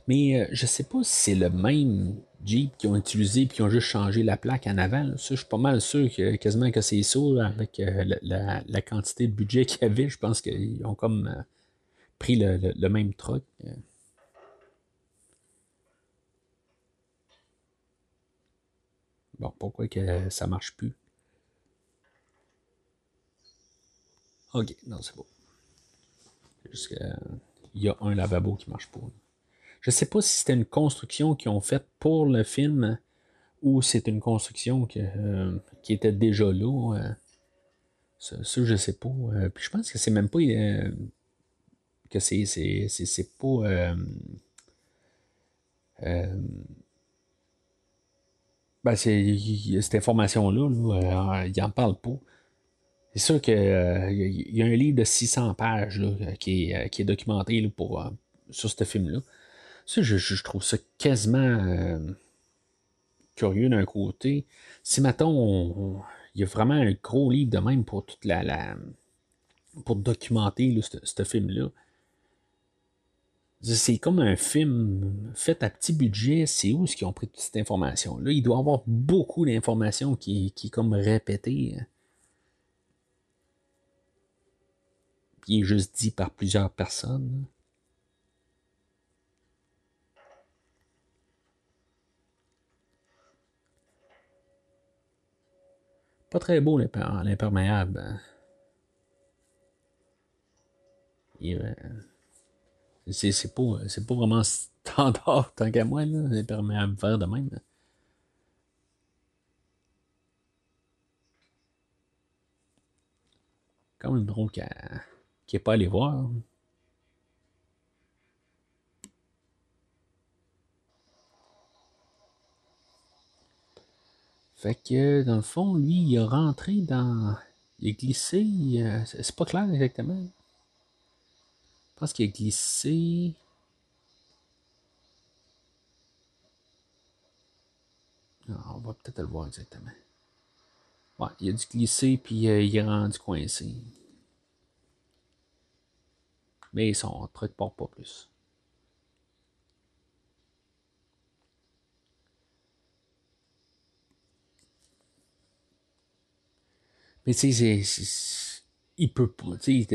Mais euh, je sais pas si c'est le même Jeep qu'ils ont utilisé puis qu'ils ont juste changé la plaque en avant. Je suis pas mal sûr que quasiment que c'est ça avec euh, la, quantité de budget qu'il y avait. Je pense qu'ils ont comme euh, pris le, même truc. Bon, pourquoi que ça marche plus? Ok, non, c'est bon. Juste qu'il y a un lavabo qui marche pas. Je sais pas si c'était une construction qu'ils ont faite pour le film ou c'est une construction euh, qui était déjà là. Euh. ça, je sais pas. Euh, puis je pense que c'est même pas que c'est, c'est, pas. Ben c'est, cette information-là, là, il n'en parle pas. C'est sûr qu'il il y a un livre de 600 pages qui, est, qui, documenté pour, sur ce film-là. Ça, je, je, trouve ça quasiment curieux d'un côté. Si, mettons, il y a vraiment un gros livre de même pour toute la. pour documenter ce film-là. C'est comme un film fait à petit budget. C'est où est-ce qu'ils ont pris toute cette information-là? Il doit y avoir beaucoup d'informations qui, qui est comme répétées. Puis il est juste dit par plusieurs personnes. Pas très beau l'imperméable. Il, c'est pas, vraiment standard tant qu'à moi, perméables verts de même. Quand même drôle qu'il n'est pas allé voir. Fait que, dans le fond, lui, il est rentré dans. Il est glissé. Euh, c'est pas clair exactement. Je pense qu'il a glissé. Ah, on va peut-être le voir exactement. Ouais, il a dû glisser puis euh, il est rendu coincé. Mais son truc porte pas plus. Mais tu sais, il peut pas.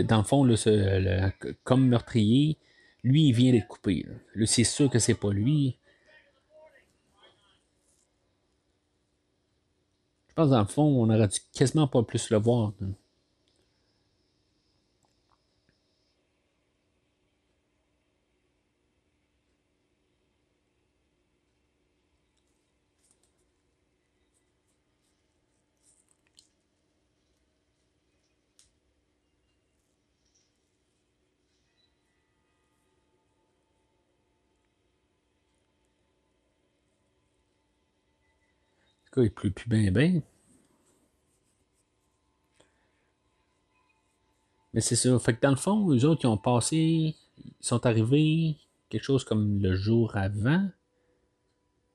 Dans le fond, là, comme meurtrier, lui, il vient d'être coupé. c'est sûr que c'est pas lui. Je pense, dans le fond, on aurait dû quasiment pas plus le voir. Il plus bien, bien. Mais c'est ça. Fait que dans le fond, eux autres, ils ont passé, ils sont arrivés quelque chose comme le jour avant.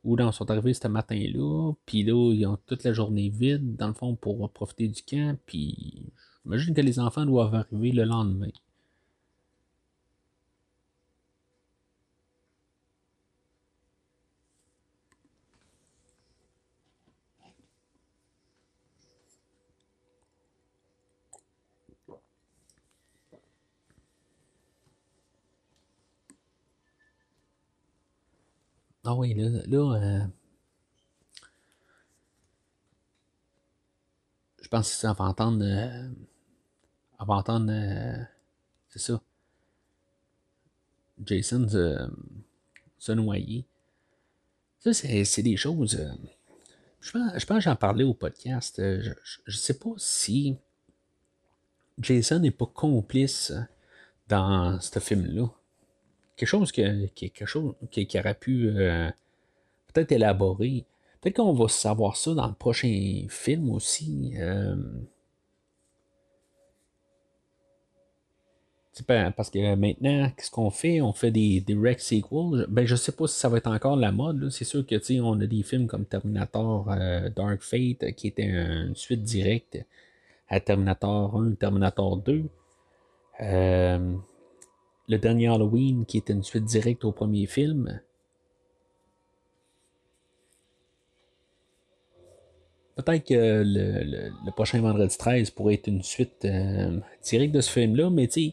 Ou non, ils sont arrivés ce matin-là. Puis là, ils ont toute la journée vide, dans le fond, pour profiter du camp. Puis j'imagine que les enfants doivent arriver le lendemain. Ah oui, là, là euh, je pense que ça va entendre. Euh, va entendre. Euh, c'est ça. Jason se, noyer. Ça, c'est des choses. je pense, je pense que j'en parlais au podcast. Je, ne sais pas si Jason n'est pas complice dans ce film-là quelque chose qui, quelque chose qui, aurait pu euh, peut-être élaborer. Peut-être qu'on va savoir ça dans le prochain film aussi. Euh, parce que maintenant, qu'est-ce qu'on fait? On fait des direct sequels. Ben, je sais pas si ça va être encore la mode. C'est sûr que on a des films comme Terminator euh, Dark Fate qui était une suite directe à Terminator 1, Terminator 2. Euh, le dernier Halloween, qui était une suite directe au premier film. Peut-être que le, prochain vendredi 13 pourrait être une suite euh, directe de ce film-là, mais tu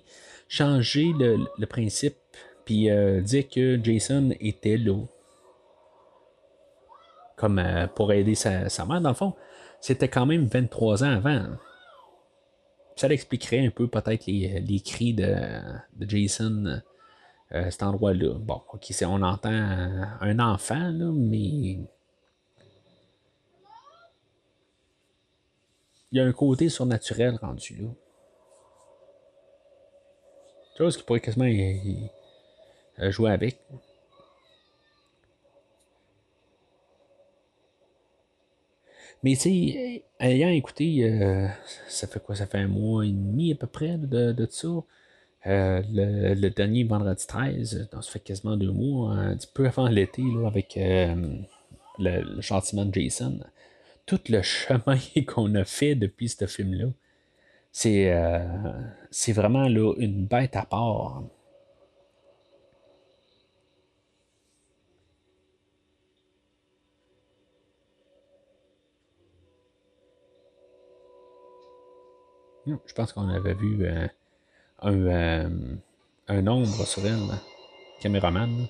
changer le, principe, puis euh, dire que Jason était là. Comme euh, pour aider sa, sa, mère, dans le fond. C'était quand même 23 ans avant ça expliquerait un peu peut-être les, cris de, Jason euh, à cet endroit-là. Bon, ok, on entend un enfant, là, mais. Il y a un côté surnaturel rendu là. Chose qui pourrait quasiment jouer avec. Mais tu sais, ayant écouté, euh, ça fait quoi? Ça fait un mois et demi à peu près de, de ça. Euh, le, dernier vendredi 13, donc ça fait quasiment deux mois, un petit peu avant l'été, avec euh, le, le, chantiment de Jason. Tout le chemin qu'on a fait depuis ce film-là, c'est, c'est vraiment là, une bête à part. Je pense qu'on avait vu euh, un, euh, un, ombre sur elle, caméraman.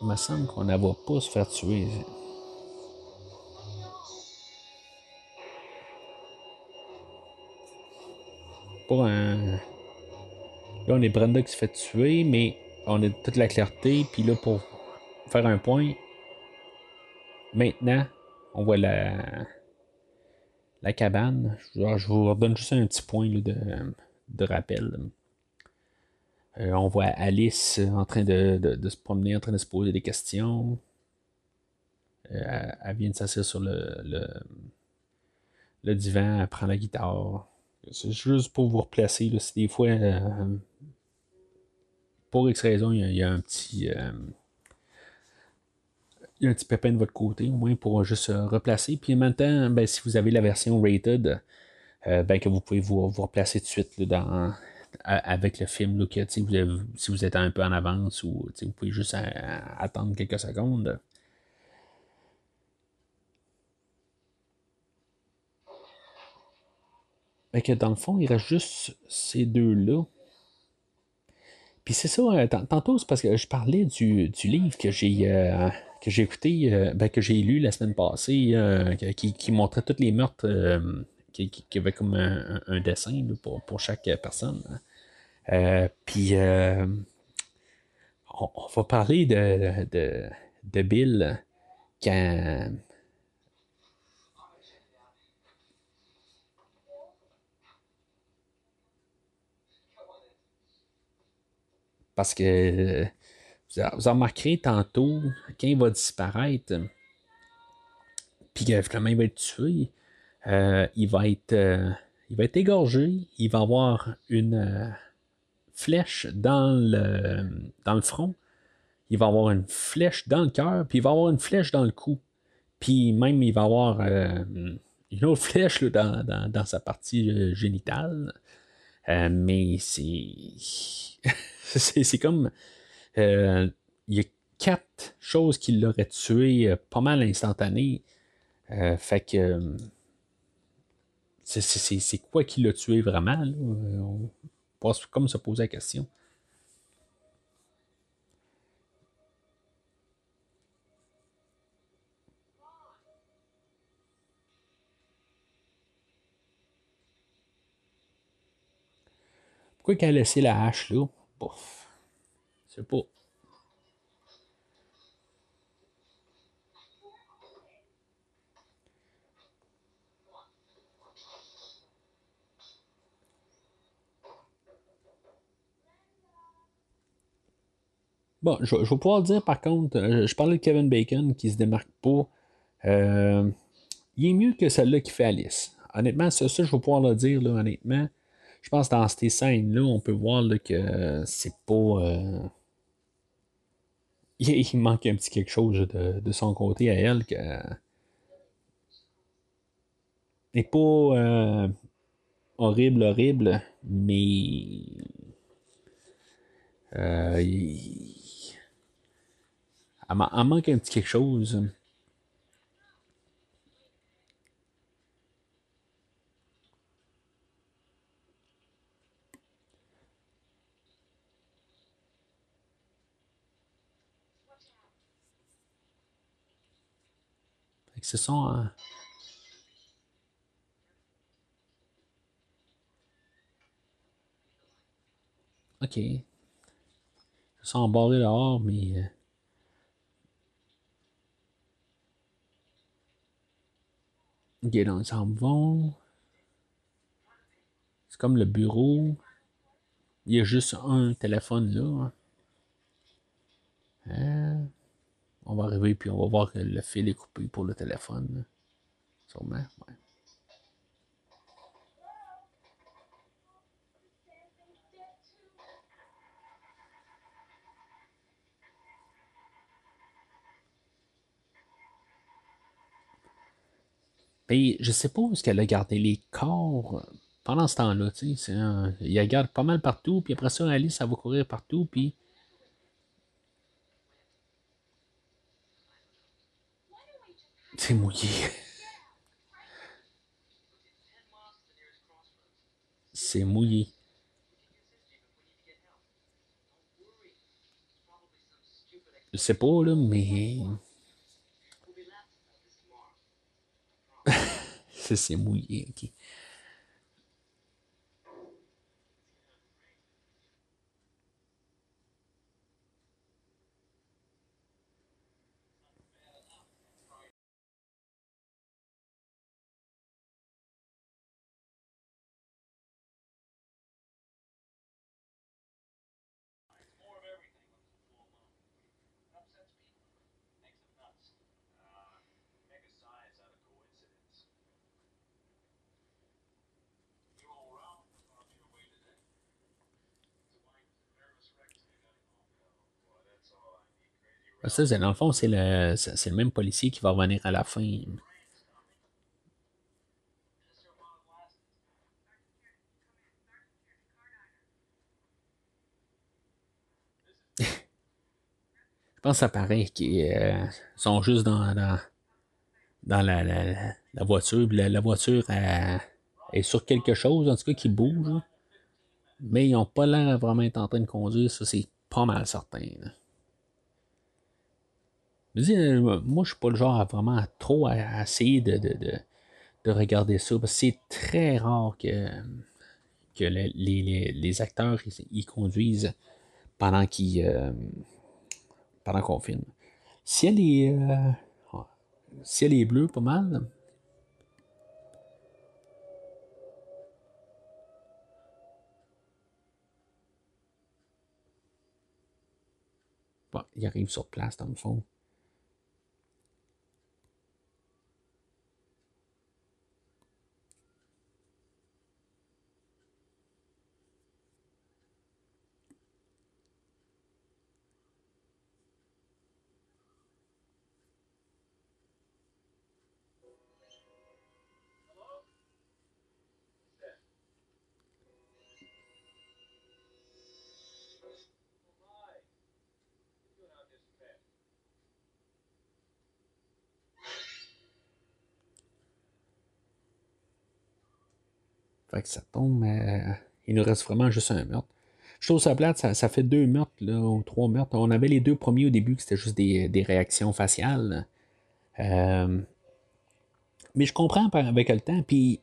Il me semble qu'on ne va pas se faire tuer. Pour un. Là, on est Brenda qui se fait tuer, mais on a toute la clarté. Puis là, pour faire un point, Maintenant, on voit la, la cabane. Je, vous redonne juste un petit point de, rappel. Euh, on voit Alice en train de, se promener, en train de se poser des questions. Euh, elle vient de s'asseoir sur le, le, divan, elle prend la guitare. C'est juste pour vous replacer. si des fois, euh, pour X raison, il y a un petit pépin de votre côté, au moins pour juste replacer. Puis maintenant, ben, si vous avez la version rated, euh, ben, que vous pouvez vous, replacer tout de suite dans, avec le film. Là, que, vous si vous êtes un peu en avance ou vous pouvez juste attendre quelques secondes. Que dans le fond, il reste juste ces deux-là. Puis c'est ça, euh, tantôt, c'est parce que je parlais du, livre que j'ai euh, que j'ai écouté, euh, ben, que j'ai lu la semaine passée, qui, montrait tous les meurtres, qui, qui, avait comme un, dessin pour, chaque personne. puis on, va parler de, de, de Bill quand Parce que vous remarqué tantôt, quand va disparaître, puis que finalement il va être tué, euh, il, va être, euh, il va être égorgé, il va avoir une euh, flèche dans le, dans le front, il va avoir une flèche dans le cœur, puis il va avoir une flèche dans le cou. Puis même, il va avoir une autre flèche dans, dans, dans, sa partie génitale. mais c'est. c'est comme. Il y a quatre choses qui l'auraient tué pas mal instantané. fait que c'est quoi qui l'a tué vraiment? Là? On passe comme se poser la question. Pourquoi qu'elle a laissé la hache là? Bouf. C'est pas. Bon, je, vais pouvoir dire par contre, euh, je parlais de Kevin Bacon qui se démarque pas. Euh, il est mieux que celle-là qui fait Alice. Honnêtement, ça, ça, je vais pouvoir le dire, là, honnêtement. Je pense que dans ces scènes-là, on peut voir que c'est pas. Euh, il, manque un petit quelque chose de, son côté à elle que. n'est pas horrible, horrible, mais. il, elle, manque un petit quelque chose. Ce sont. Euh, ok. Ils sont embarrés dehors, mais. Euh, Ok, donc ils s'en vont. C'est comme le bureau. Il y a juste un téléphone là. Hein? On va arriver puis on va voir que le fil est coupé pour le téléphone. Sûrement, ouais. Puis, je sais pas où est-ce qu'elle a gardé les corps pendant ce temps-là. Il y a garde pas mal partout. Puis après ça, Alice, elle va courir partout. Puis. C'est mouillé. C'est mouillé. Je sais pas, là, mais. c'est mouillé. Ça, dans le fond, c'est le, même policier qui va revenir à la fin. Je pense que ça paraît qu'ils euh, sont juste dans, la, voiture. La, voiture est sur quelque chose, en tout cas, qui bouge. Mais ils n'ont pas l'air vraiment être en train de conduire. Ça, c'est pas mal certain. Euh, moi, je suis pas le genre à vraiment trop à, essayer de, regarder ça. Parce que c'est très rare que, que les, acteurs ils, conduisent pendant qu'ils euh, pendant qu'on filme. Si elle est euh, elle est bleue pas mal. Bon, il arrive sur place, dans le fond. Que ça tombe. il nous reste vraiment juste un meurtre. Je trouve ça plate, ça, fait deux meurtres, ou trois meurtres. On avait les deux premiers au début, que c'était juste des, réactions faciales. Euh, mais je comprends avec le temps, puis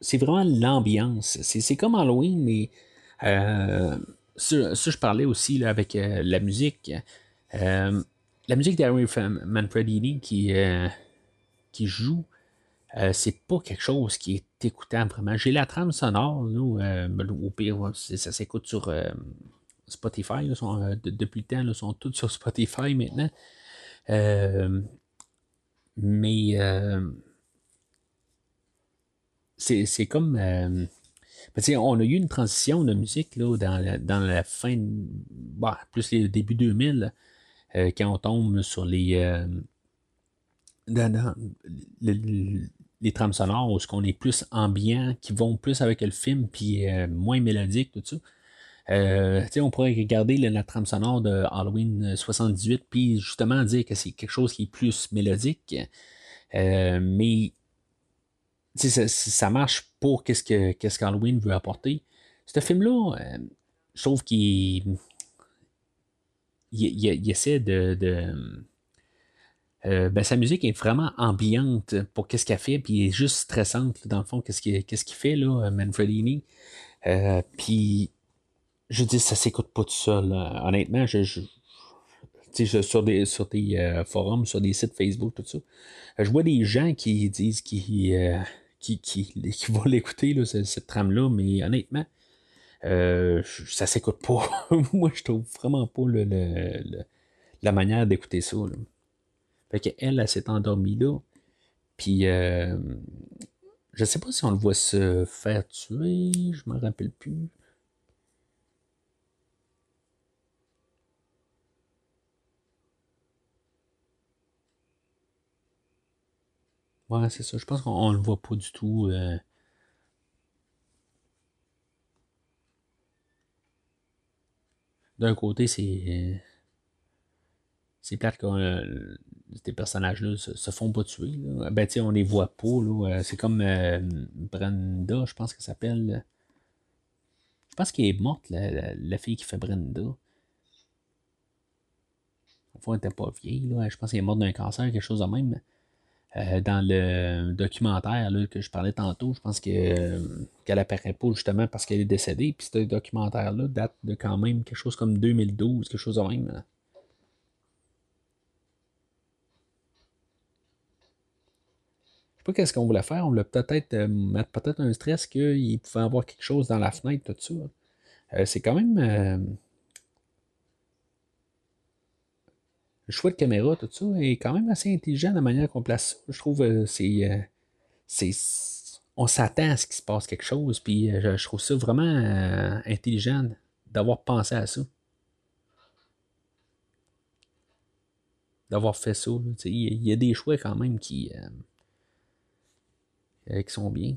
c'est vraiment l'ambiance. C'est comme Halloween, mais euh, ça, je parlais aussi avec euh, la musique. la musique d'Harry Manfredini qui, qui joue, c'est pas quelque chose qui est écoutant vraiment. J'ai la trame sonore, nous, euh, au pire, ça s'écoute sur euh, Spotify. Euh, depuis le temps, ils sont tous sur Spotify maintenant. mais c'est comme. on a eu une transition de musique là, dans, la, fin, bah, plus les début 2000, quand on tombe sur les. Dans, les trames sonores, où ce qu'on est plus ambiant, qui vont plus avec le film, puis euh, moins mélodique, tout ça. Euh, on pourrait regarder la trame sonore de Halloween 78, puis justement dire que c'est quelque chose qui est plus mélodique. Euh, mais ça, ça, marche pour qu'est-ce que qu'est-ce qu'Halloween veut apporter. Ce film-là, je trouve qu'il il, essaie de euh, ben, sa musique est vraiment ambiante pour qu'est-ce qu'elle fait, puis est juste stressante, dans le fond, qu'est-ce qu'il fait, là, Manfredini. Euh, puis, je dis, ça s'écoute pas tout seul. Honnêtement, je, sur des, sur des euh, forums, sur des sites Facebook, tout ça, je vois des gens qui disent qu'ils qui, qui, qui, vont l'écouter, cette, trame-là, mais honnêtement, ça s'écoute pas. Moi, je trouve vraiment pas le, la manière d'écouter ça. Fait qu'elle, elle, s'est endormie là. Puis, euh, je sais pas si on le voit se faire tuer, je me rappelle plus. Ouais, c'est ça. Je pense qu'on le voit pas du tout. Euh. D'un côté, c'est. C'est plate que euh, ces personnages-là se, se, font pas tuer. Ben, tu on les voit pas. Euh, c'est comme euh, Brenda, je pense qu'elle s'appelle. Je pense qu'elle est morte, la, fille qui fait Brenda. Fond, elle n'était pas vieille. Là. Je pense qu'elle est morte d'un cancer, quelque chose de même. dans le documentaire là, que je parlais tantôt, je pense que, qu'elle apparaît pas justement parce qu'elle est décédée. Puis ce documentaire-là date de quand même quelque chose comme 2012, quelque chose de même. Sais pas qu'est-ce qu'on voulait faire. On voulait peut-être euh, mettre peut-être un stress qu'il pouvait avoir quelque chose dans la fenêtre, tout ça. Euh, c'est quand même. Euh, le choix de caméra, tout ça, est quand même assez intelligent la manière qu'on place ça. Je trouve c'est. on s'attend à ce qu'il se passe quelque chose, puis je, trouve ça vraiment intelligent d'avoir pensé à ça. D'avoir fait ça. Il y, a des choix quand même qui euh, qui bien.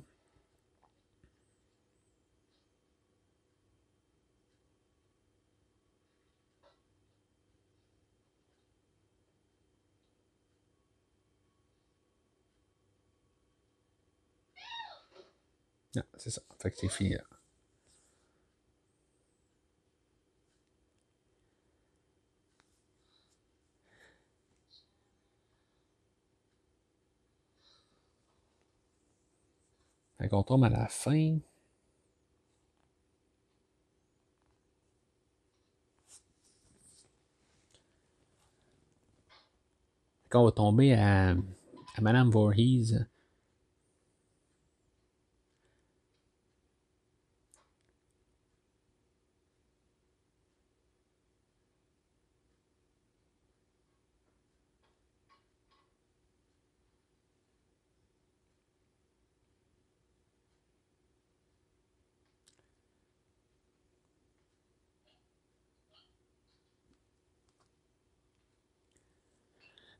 Ah, c'est ça. Fait. Qu'on tombe à la fin. Fait on va tomber à, à Madame Voorhees.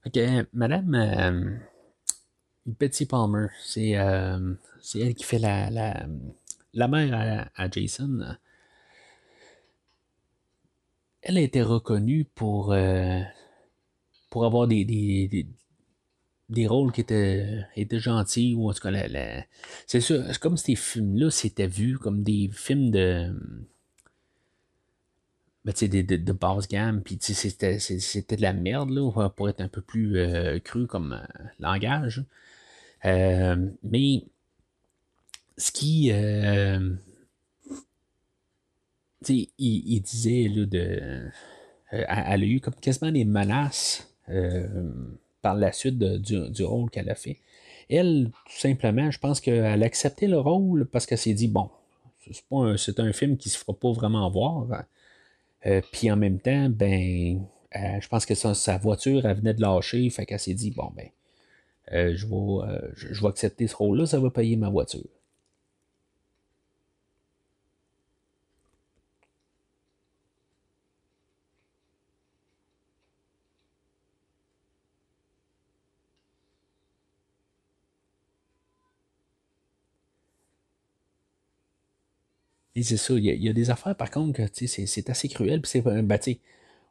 Ok, Madame Betsy Palmer, c'est elle qui fait la, la, mère à, Jason. Elle a été reconnue pour, pour avoir des, rôles qui étaient, gentils, ou en c'est comme ces films-là s'étaient vus comme des films de. Ben, de, de, de, basse gamme, puis c'était, de la merde, là, pour être un peu plus euh, cru comme euh, langage. Euh, mais ce qui. il, il, disait là, de. elle a eu comme quasiment des menaces par la suite du, rôle qu'elle a fait. Elle, tout simplement, je pense qu'elle a accepté le rôle parce qu'elle s'est dit, bon, c'est un, film qui se fera pas vraiment voir. Euh, puis en même temps, ben, euh, je pense que sa, voiture, elle venait de lâcher, fait qu'elle s'est dit, bon, ben, euh, je, vais, je vais accepter ce rôle-là, ça va payer ma voiture. Et c'est ça, il y, a des affaires par contre que c'est assez cruel. Puis c'est, ben,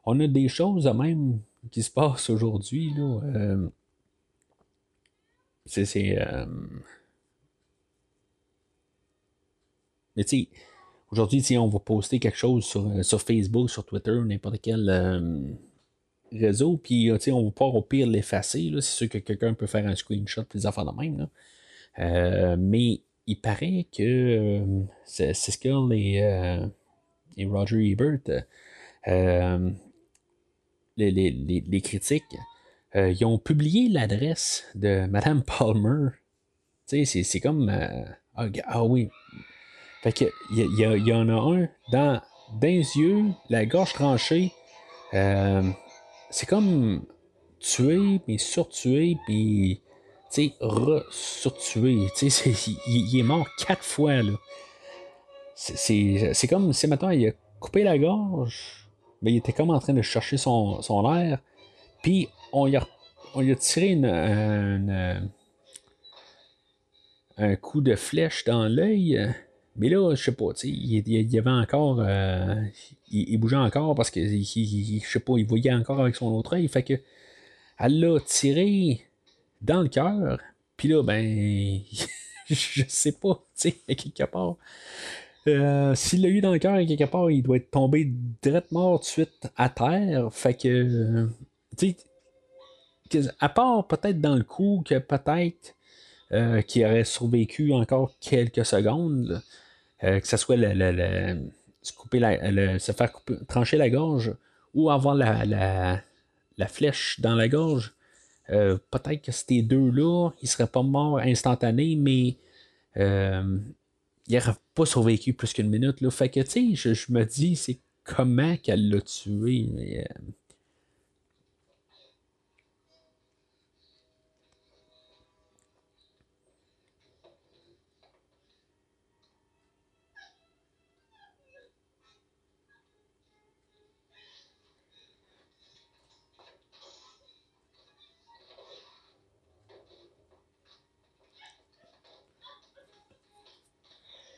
on a des choses même qui se passent aujourd'hui. Là, euh, c'est. Euh, mais tu sais, aujourd'hui, on va poster quelque chose sur, euh, sur Facebook, sur Twitter, n'importe quel réseau, puis on va pas au pire l'effacer. C'est sûr que quelqu'un peut faire un screenshot des affaires de même. Là. mais il paraît que euh, ce et, euh, et, Roger Ebert, euh, les, les, les, critiques, ils ont publié l'adresse de Madame Palmer. Tu sais, c'est comme. Ah, ah, oui. Fait que, il y, y, en a un dans, les yeux, la gorge tranchée. c'est comme tué, mais surtué, puis tu surtué. il, est mort quatre fois, là. C'est comme si, maintenant il a coupé la gorge, mais il était comme en train de chercher son, son air, puis on lui a, on a tiré une, un coup de flèche dans l'œil. Mais là, je sais pas, il, il, avait encore. Euh, il, bougeait encore parce que, je sais pas, il voyait encore avec son autre œil. Fait que, elle l'a tiré dans le cœur. Puis là, ben, je sais pas, tu sais, quelque part. Euh, S'il l'a eu dans le cœur, quelque part, il doit être tombé directement mort de suite à terre. Fait que, tu sais, à part peut-être dans le coup que peut-être euh, qu'il aurait survécu encore quelques secondes, euh, que ce soit le, le, se, faire couper, trancher la gorge ou avoir la flèche dans la gorge, euh, peut-être que ces deux-là, ils seraient pas morts instantanés, mais euh, ils n'auraient pas survécu plus qu'une minute. Là. Fait que, tu sais, je, me dis, c'est comment qu'elle l'a tué. Mais, euh,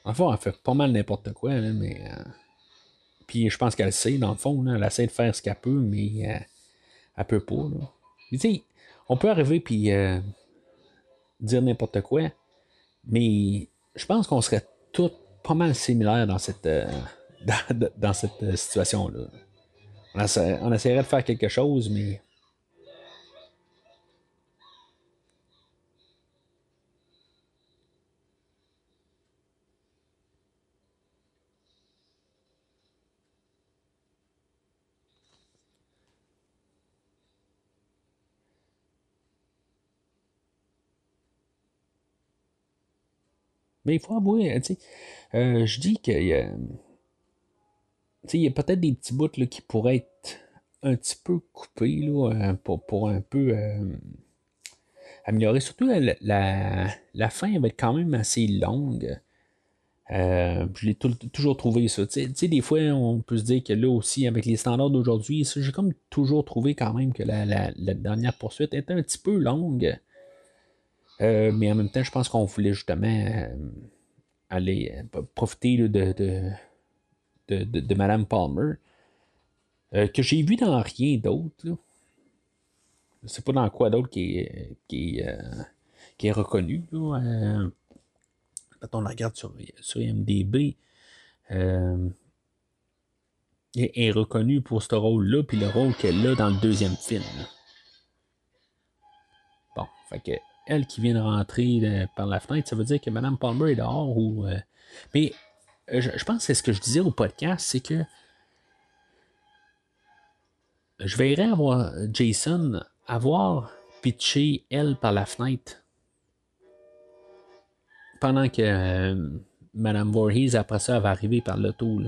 Enfin, elle fait pas mal n'importe quoi, mais. Euh, puis je pense qu'elle sait, dans le fond, elle essaie de faire ce qu'elle peut, mais euh, elle peut pas. tu sais, on peut arriver puis euh, dire n'importe quoi, mais je pense qu'on serait tous pas mal similaires dans cette, dans, cette situation-là. On, on essaierait de faire quelque chose, mais Mais il faut avouer, tu sais, euh, je dis y a, il y a peut-être des petits bouts là, qui pourraient être un petit peu coupés là, euh, pour, pour, un peu euh, améliorer. Surtout la, la, fin va être quand même assez longue. je l'ai toujours trouvé ça. Tu sais, des fois, on peut se dire que là aussi, avec les standards d'aujourd'hui, j'ai comme toujours trouvé quand même que la, dernière poursuite était un petit peu longue. Mais en même temps, je pense qu'on voulait justement aller profiter de, de, de, Madame Palmer. que j'ai vu dans rien d'autre. Je sais pas dans quoi d'autre qui est, qui, euh, qui est reconnu. Euh, quand on la regarde sur, sur IMDB, euh, est reconnu pour ce rôle-là, puis le rôle qu'elle a dans le deuxième film. Bon, fait que elle qui vient de rentrer euh, par la fenêtre, ça veut dire que Mme Palmer est dehors ou. mais je, je, pense que ce que je disais au podcast, c'est que je verrais avoir Jason avoir pitché elle par la fenêtre pendant que euh, Madame Voorhees, après ça, va arriver par l'auto.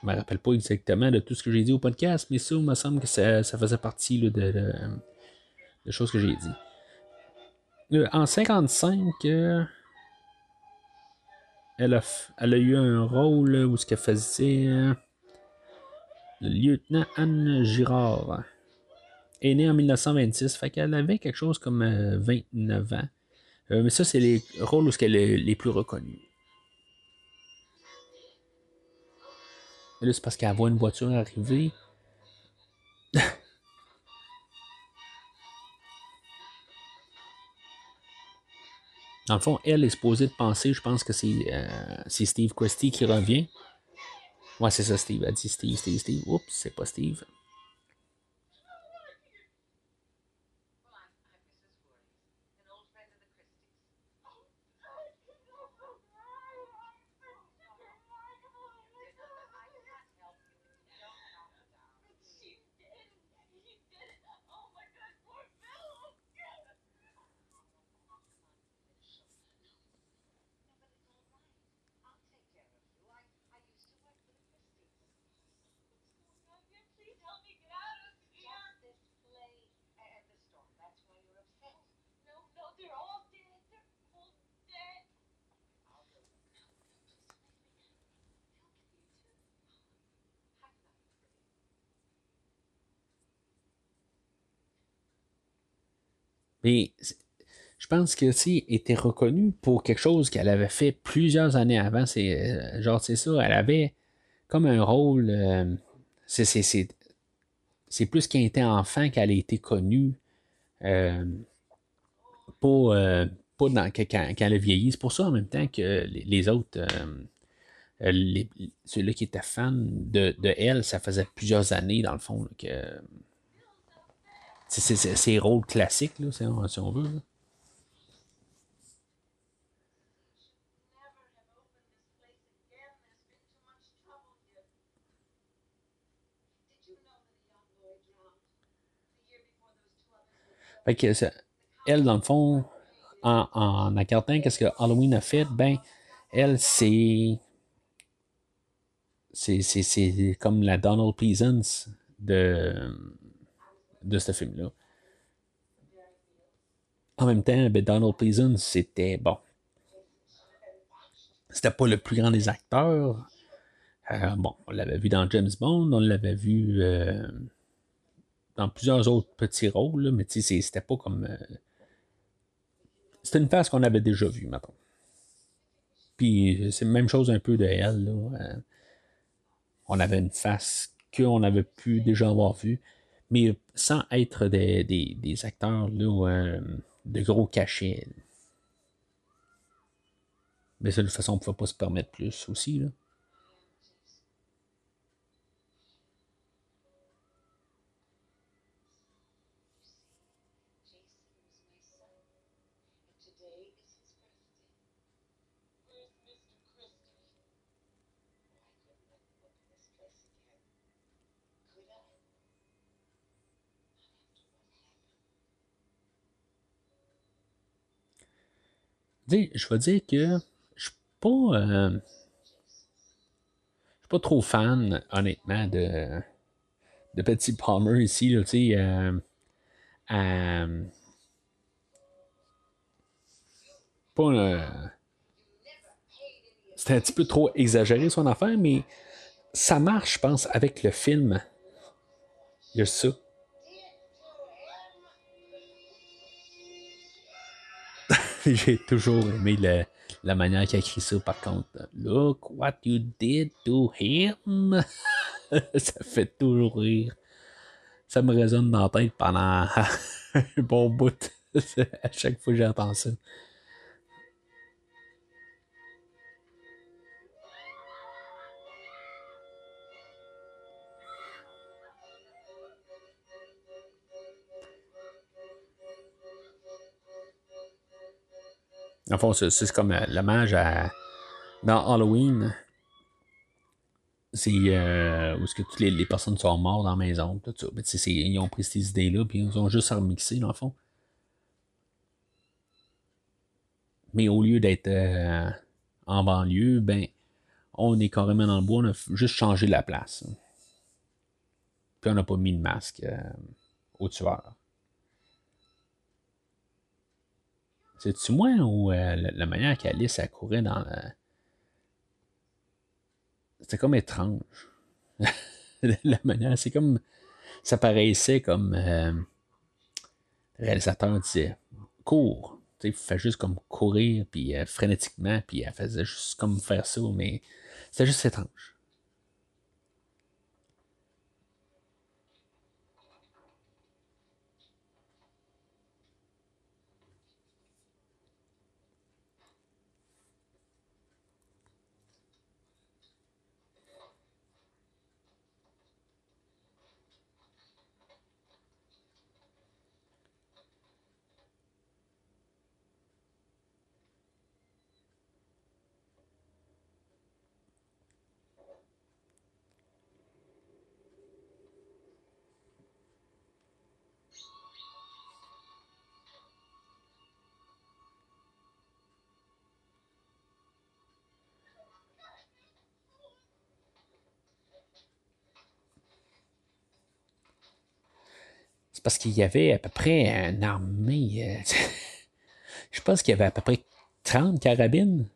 Je me rappelle pas exactement de tout ce que j'ai dit au podcast, mais ça, il me semble que ça, faisait partie de, de, choses que j'ai dit. Euh, en 55, euh, elle, a, elle eu un rôle où ce qu'elle faisait le lieutenant Anne Girard est née en 1926, fait qu'elle avait quelque chose comme 29 euh, ans. Euh, mais ça, c'est les rôles où elle est les plus reconnus. là, c'est parce qu'elle voit une voiture arriver. Dans le fond, elle est supposée de penser, je pense que c'est euh, Steve Christie qui revient. Ouais, c'est ça, Steve. Elle dit Steve, Steve, Steve. Oups, c'est pas Steve. Mais je pense que si était reconnue pour quelque chose qu'elle avait fait plusieurs années avant. C'est euh, genre c'est ça, elle avait comme un rôle. Euh, c'est plus qu'elle était enfant qu'elle a été connue. Euh, pour, dans, quand, elle a vieilli. C'est pour ça en même temps que les, autres. ceux-là qui étaient fans de, elle, ça faisait plusieurs années, dans le fond, que c'est ses rôles classiques, là, si, on, veut. Là. Fait que ça, elle, dans le fond, en, en regardant qu'est-ce que Halloween a fait, ben, elle, c'est. C'est comme la Donald Pleasance de, de ce film-là. En même temps, ben, Donald Pleasance, c'était bon. C'était pas le plus grand des acteurs. Euh, bon, on l'avait vu dans James Bond, on l'avait vu euh, dans plusieurs autres petits rôles, mais c'était pas comme. Euh, c'était une face qu'on avait déjà vue, maintenant. Puis c'est la même chose un peu de elle. Là. on avait une face qu'on avait pu déjà avoir vue mais sans être des, des, acteurs là, euh, de gros cachets. Mais de toute façon, on ne pouvait pas se permettre plus aussi. Là. Je veux dire que je suis pas. Euh, je suis pas trop fan, honnêtement, de, de Petit Palmer ici. tu sais, euh, euh, pas un petit peu trop exagéré son affaire, mais ça marche, je pense, avec le film. Il y a ça. J'ai toujours aimé la manière qu'il a écrit ça, par contre. Look what you did to him. ça fait toujours rire. Ça me résonne dans la tête pendant un bon bout. à chaque fois que j'entends ça. En fond, c'est comme euh, l'hommage à. Dans Halloween, c'est euh, où est-ce que toutes les, personnes sont mortes dans la maison, tout ça. Ben, ils ont pris ces idées-là, puis ils ont juste remixé, dans le fond. Mais au lieu d'être euh, en banlieue, ben, on est carrément dans le bois, on a juste changé la place. Puis on n'a pas mis de masque au tueur. C'est-tu moi ou euh, la, manière qu'Alice a courait dans. C'était comme étrange. la manière, c'est comme. Ça paraissait comme. Euh, le réalisateur disait cours. Tu fait juste comme courir, puis euh, frénétiquement, puis elle faisait juste comme faire ça, mais c'était juste étrange. Parce qu'il y avait à peu près une armée. Euh, je pense qu'il y avait à peu près 30 carabines.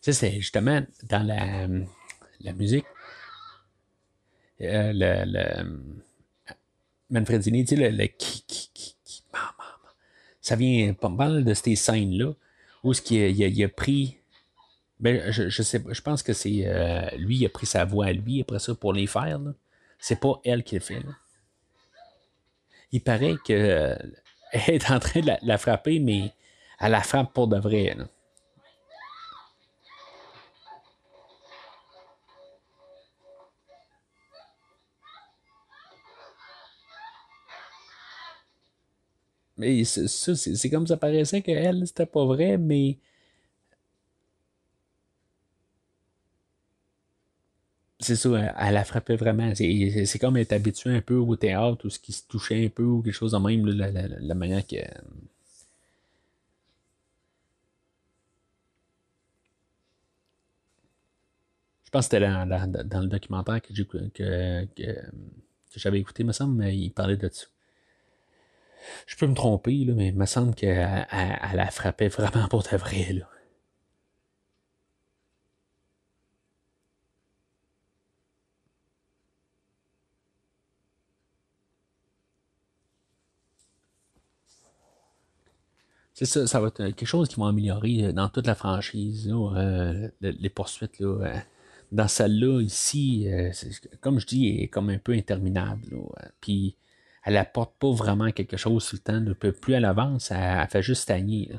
Ça, c'est justement dans la, la musique. Euh, le, le, Manfredini, tu sais, le, qui, qui, qui, ça vient pas mal de ces scènes-là, où ce il a, pris. Ben, je, je, sais je pense que c'est euh, lui, il a pris sa voix à lui après ça pour les faire. C'est pas elle qui le fait. Il paraît qu'elle est en train de la, frapper, mais elle la frappe pour de vrai. Mais c'est comme ça paraissait qu'elle, c'était pas vrai, mais. C'est ça, elle, la frappait vraiment. C'est comme être habitué un peu au théâtre ou ce qui se touchait un peu ou quelque chose de même, la, la, manière que. Je pense que c'était dans, dans, le documentaire que j'avais écouté, me semble, mais il parlait de ça. Je peux me tromper, là, mais il me semble qu'elle elle, a frappé vraiment pour de vrai. Là. C'est ça, ça va être quelque chose qui va améliorer euh, dans toute la franchise, euh, les poursuites. Là, euh, dans celle-là, ici, comme je dis, est comme un peu interminable. Puis elle apporte pas vraiment quelque chose sur le temps. Ne peut plus à l'avance, elle, fait juste stagner.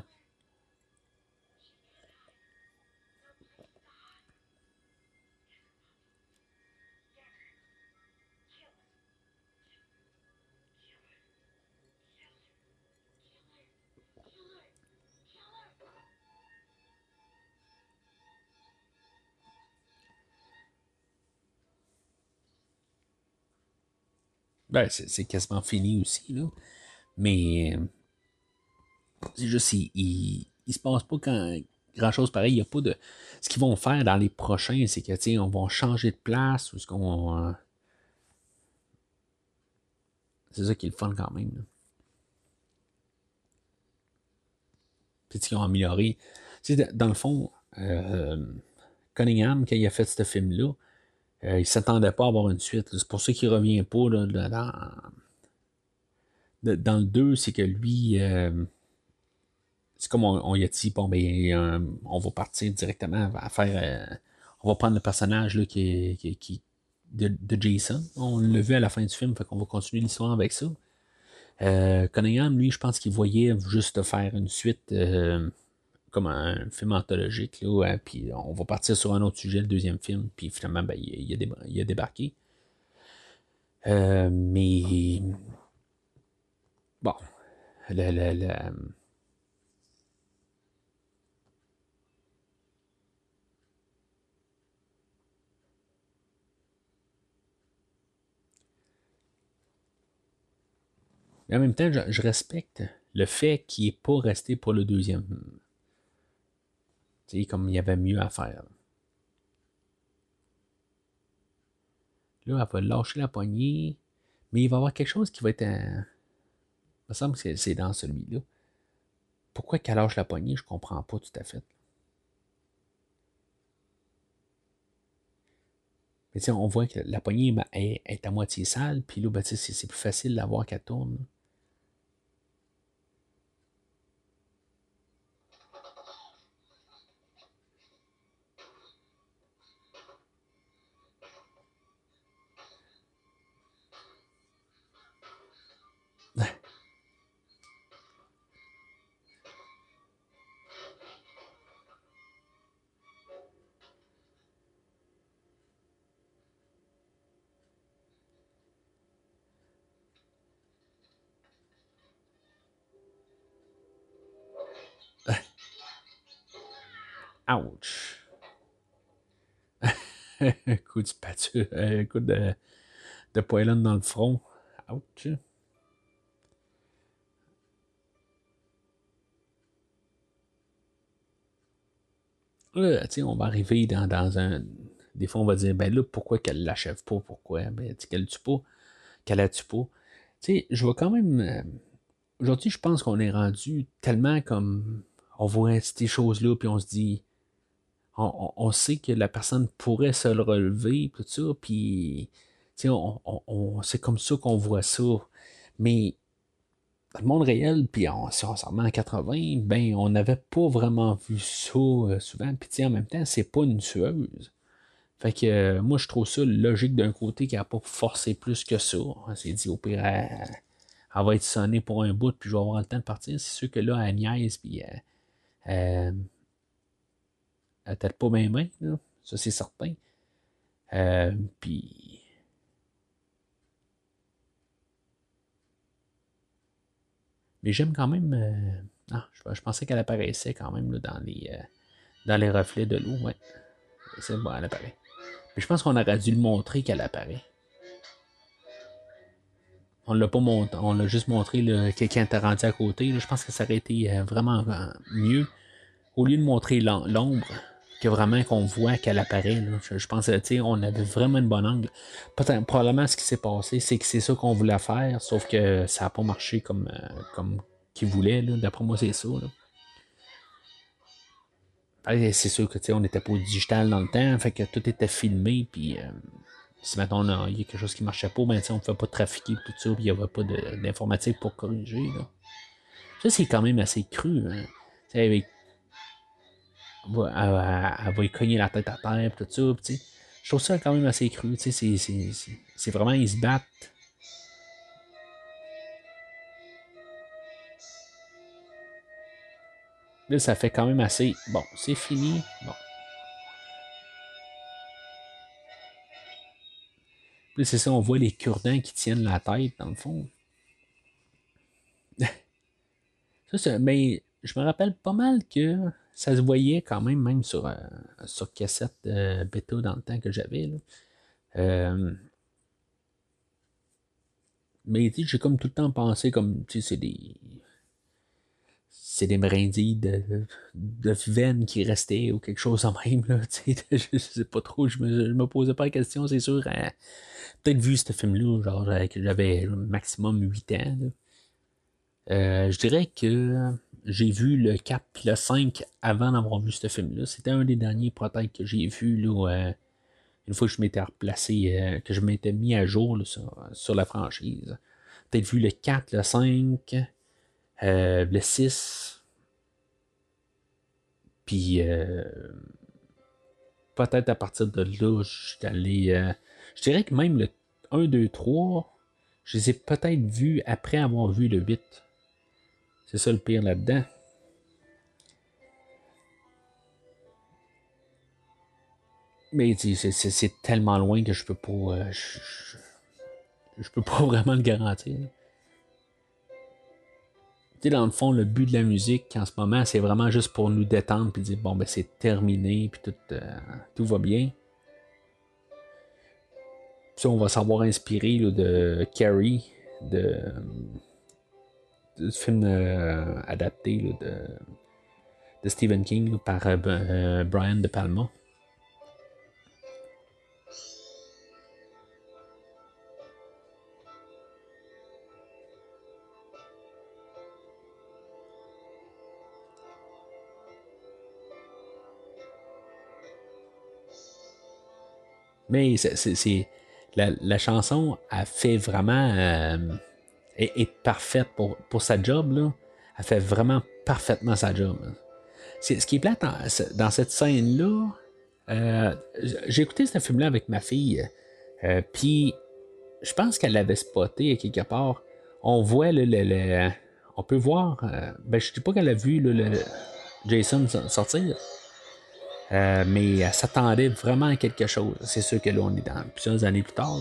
Ben, c'est quasiment fini aussi, là. Mais c'est juste, il, il se passe pas grand chose pareil. Il n'y a pas de. Ce qu'ils vont faire dans les prochains, c'est que on va changer de place ou ce qu'on. Euh, c'est ça qui est le fun quand même. Puis ils ont amélioré. dans le fond, euh, Cunningham, quand il a fait ce film-là, euh, il ne s'attendait pas à avoir une suite. C'est pour ça qu'il ne revient pas là, dans, dans, le 2, c'est que lui, euh, c'est comme on, y a dit, bon, ben, on va partir directement à faire. on va prendre le personnage là, qui, qui, de, Jason. On l'a vu à la fin du film, fait qu'on va continuer l'histoire avec ça. Cunningham, lui, je pense qu'il voyait juste faire une suite comme un film anthologique, là, puis on va partir sur un autre sujet, le deuxième film, puis finalement, ben, il, a, a, débarqué. Euh, mais bon, en même temps, je, je respecte le fait qu'il n'est pas resté pour le deuxième comme il y avait mieux à faire. Là, elle va lâcher la poignée, mais il va y avoir quelque chose qui va être. Il me semble que c'est dans celui-là. Pourquoi qu'elle lâche la poignée, je comprends pas tout à fait. Mais on voit que la poignée est, à moitié sale, puis là, ben, c'est plus facile de la voir qu'elle tourne. Ouch. coup de spatule, un coup de, de dans le front. Ouch. Là, on va arriver dans, dans, un. Des fois, on va dire, ben là, pourquoi qu'elle l'achève pas? Pourquoi? Ben, qu'elle tue pas? Qu'elle la tue pas? Tu sais, je vois quand même. Euh, aujourd'hui, je pense qu'on est rendu tellement comme. On voit ces choses-là, puis on se dit on, sait que la personne pourrait se le relever, tout ça, puis on, c'est comme ça qu'on voit ça. Mais dans le monde réel, puis si on s'en remet en 80, ben on n'avait pas vraiment vu ça euh, souvent. Puis en même temps, c'est pas une tueuse. Fait que euh, moi, je trouve ça logique d'un côté qui n'a pas forcé plus que ça. On s'est dit, au pire, elle, va être sonnée pour un bout, puis je vais avoir le temps de partir. C'est sûr que là, Agnès, puis euh, peut-être pas bien bien, ça c'est certain. Euh, puis. Mais j'aime quand même. Euh, ah, je, pensais qu'elle apparaissait quand même là, dans, les, euh, dans les reflets de l'eau. Ouais. C'est bon, elle apparaît. Mais je pense qu'on aurait dû le montrer qu'elle apparaît. On l'a pas montré, on l'a juste montré quelqu'un était rendu à côté. Je pense que ça aurait été vraiment mieux. Au lieu de montrer l'ombre, que vraiment qu'on voit qu'elle apparaît. Je, pense on avait vraiment une bonne angle. Probablement ce qui s'est passé, c'est que c'est ça qu'on voulait faire, sauf que ça n'a pas marché comme, euh, comme qu'il voulait. D'après moi, c'est ça. C'est sûr que on n'était pas au digital dans le temps, fait que tout était filmé, puis euh, si maintenant il y a quelque chose qui ne marchait pas, ben, on ne pouvait pas trafiquer tout ça, puis il n'y avait pas d'informatique pour corriger. Ça, c'est quand même assez cru. Hein. Elle, va y cogner la tête à terre, tout ça. Pis, je trouve ça quand même assez cru. C'est vraiment, ils se battent. Là, ça fait quand même assez. Bon, c'est fini. Bon. Puis c'est ça, on voit les cure-dents qui tiennent la tête, dans le fond. ça, mais je me rappelle pas mal que ça se voyait quand même, même sur, euh, sur cassette euh, bêta dans le temps que j'avais. Euh, mais j'ai comme tout le temps pensé comme, tu sais, c'est des. c'est des brindilles de, de veine qui restaient ou quelque chose en même. Là, je sais pas trop, je me, me posais pas la question, c'est sûr. Hein. Peut-être vu ce film-là, genre j'avais maximum 8 ans. Euh, je dirais que j'ai vu le 4 et le 5 avant d'avoir vu ce film-là. C'était un des derniers peut-être que j'ai vu euh, une fois que je m'étais replacé, euh, que je m'étais mis à jour sur, la franchise. Peut-être vu le 4, le 5, euh, le 6. Puis peut-être à partir de là, je suis allé. je dirais que même le 1, 2, 3, je les ai peut-être vus après avoir vu le 8. C'est ça le pire là-dedans. Mais c'est tellement loin que je peux pas. Euh, je, peux pas vraiment le garantir. Tu dans le fond, le but de la musique en ce moment, c'est vraiment juste pour nous détendre puis dire bon ben c'est terminé puis tout, euh, tout va bien. Puis on va savoir inspiré de Carrie, de, film euh, adapté de, Stephen King par Brian De Palma. Mais c'est, la, chanson a fait vraiment. Euh, est, parfaite pour, pour sa job. Là. Elle fait vraiment parfaitement sa job. Ce qui est plate dans, cette scène-là. Euh, j'ai écouté ce film-là avec ma fille. Euh, puis, je pense qu'elle l'avait spoté quelque part. On voit le. on peut voir. ben, je dis pas qu'elle a vu le, Jason sortir. Euh, mais elle s'attendait vraiment à quelque chose. C'est sûr que là, on est dans plusieurs années plus tard.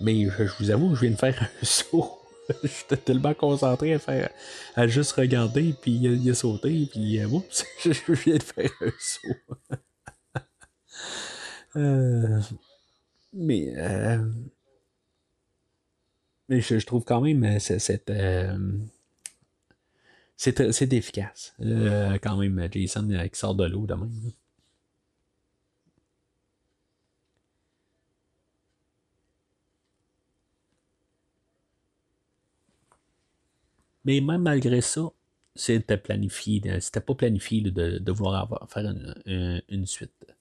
Mais je, vous avoue, je viens de faire un saut. J'étais tellement concentré à faire à juste regarder, puis il a, sauté, puis euh, oups, je, viens de faire un saut. Euh, mais mais je, trouve quand même cette c'est efficace. Euh, quand même, Jason euh, qui sort de l'eau de même. Mais même malgré ça, c'était planifié. C'était pas planifié de, vouloir faire une, suite.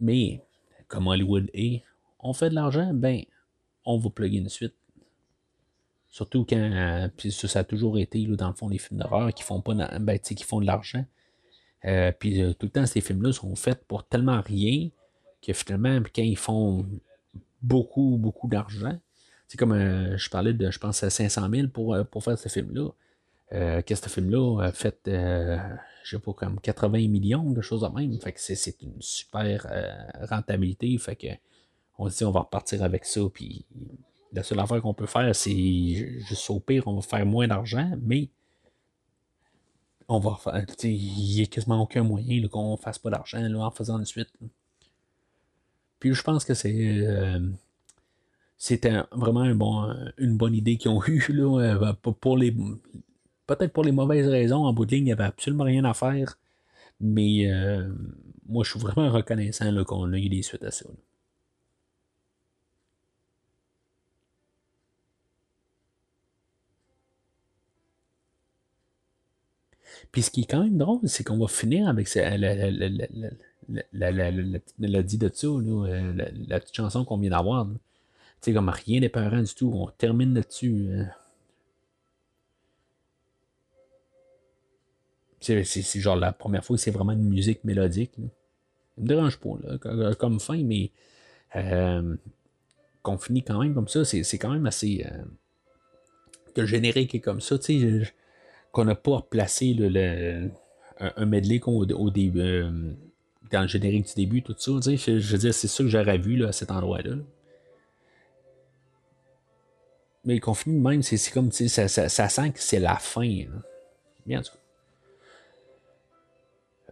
Mais, comme Hollywood est, on fait de l'argent, ben, on va plugger une suite. Surtout quand, euh, puis ça, a toujours été, là, dans le fond, les films d'horreur qui font pas, ben, qui font de l'argent. Euh, puis euh, tout le temps, ces films-là sont faits pour tellement rien que finalement, quand ils font beaucoup, beaucoup d'argent, c'est comme je parlais de, je pense, à 500 000 pour, pour faire ce film-là. que ce film-là a fait, je sais pas, comme 80 millions de choses en même. Fait que c'est une super rentabilité. Fait que on se dit, on va repartir avec ça, puis la seule affaire qu'on peut faire, c'est juste au pire, on va faire moins d'argent, mais on va faire. Il n'y a quasiment aucun moyen qu'on fasse pas d'argent en faisant une suite. Puis je pense que c'est. Euh, c'était vraiment une bonne idée qu'ils ont eue. Euh, peut-être pour les mauvaises raisons, en bout de ligne, il n'y avait absolument rien à faire. Mais euh, moi, je suis vraiment reconnaissant qu'on ait eu des suites à ça. Puis ce qui est quand même drôle, c'est qu'on va finir avec la, petite mélodie de ça, euh, la, petite chanson qu'on vient d'avoir. Sais, comme rien n'est parent du tout. On termine là-dessus. Hein. C'est genre la première fois que c'est vraiment une musique mélodique. Là. Ça me dérange pas, là, comme fin, mais euh, qu'on finit quand même comme ça, c'est quand même assez. Euh, que le générique est comme ça, tu sais qu'on n'a pas replacé le, un, medley au, début, euh, dans le générique du début, tout ça. Je, veux dire, c'est ça que j'aurais vu là, à cet endroit-là. Mais qu'on finit même, c'est comme, ça, ça, sent que c'est la fin. Bien, en tout cas.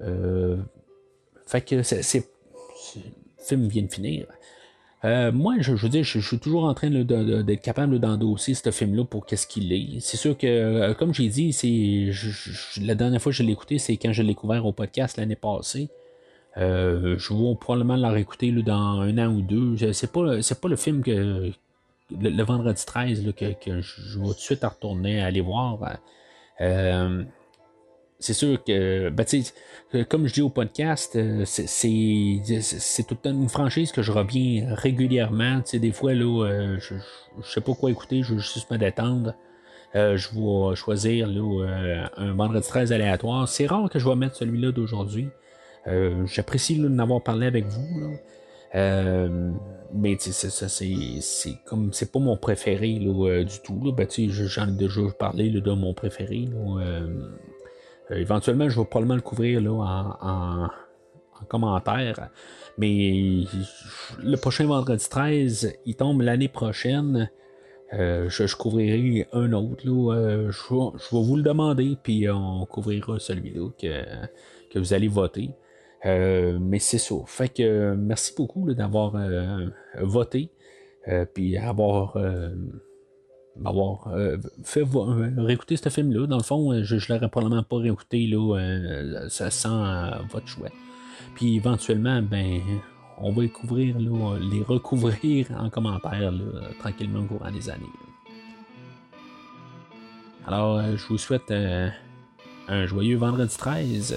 Euh, fait que c'est, le film vient de finir. Euh, moi, je, veux dire, je, suis toujours en train d'être capable d'endosser ce film-là pour qu'est-ce qu'il est. C'est sûr que, euh, comme j'ai dit, la dernière fois que je l'ai écouté, c'est quand je l'ai découvert au podcast l'année passée. Je vais probablement la réécouter dans un an ou deux. C'est pas, pas le film que le, vendredi 13 que, je vais tout de suite retourner à aller voir. c'est sûr que, ben, comme je dis au podcast, euh, c'est toute une franchise que je reviens régulièrement. des fois, là, euh, je, ne sais pas quoi écouter, je veux juste me détendre. Euh, je vais choisir un vendredi 13 aléatoire. C'est rare que je vais mettre celui-là d'aujourd'hui. J'apprécie de n'avoir parlé avec vous. Mais c'est comme c'est pas mon préféré du tout. Ben, J'en ai déjà parlé de mon préféré. Euh, éventuellement, je vais probablement le couvrir là, en, commentaire. Mais le prochain vendredi 13, il tombe l'année prochaine. Euh, je, couvrirai un autre. Là, euh, je, vais vous le demander, puis on couvrira celui-là que, vous allez voter. Mais c'est ça. Fait que merci beaucoup d'avoir voté, puis avoir m'avoir euh, fait euh, réécouter ce film-là. Dans le fond, euh, je ne l'aurais probablement pas réécouté là, ça sent votre choix. Puis éventuellement, ben, on va les couvrir, les recouvrir en commentaire tranquillement au courant des années. Alors, je vous souhaite un joyeux vendredi 13.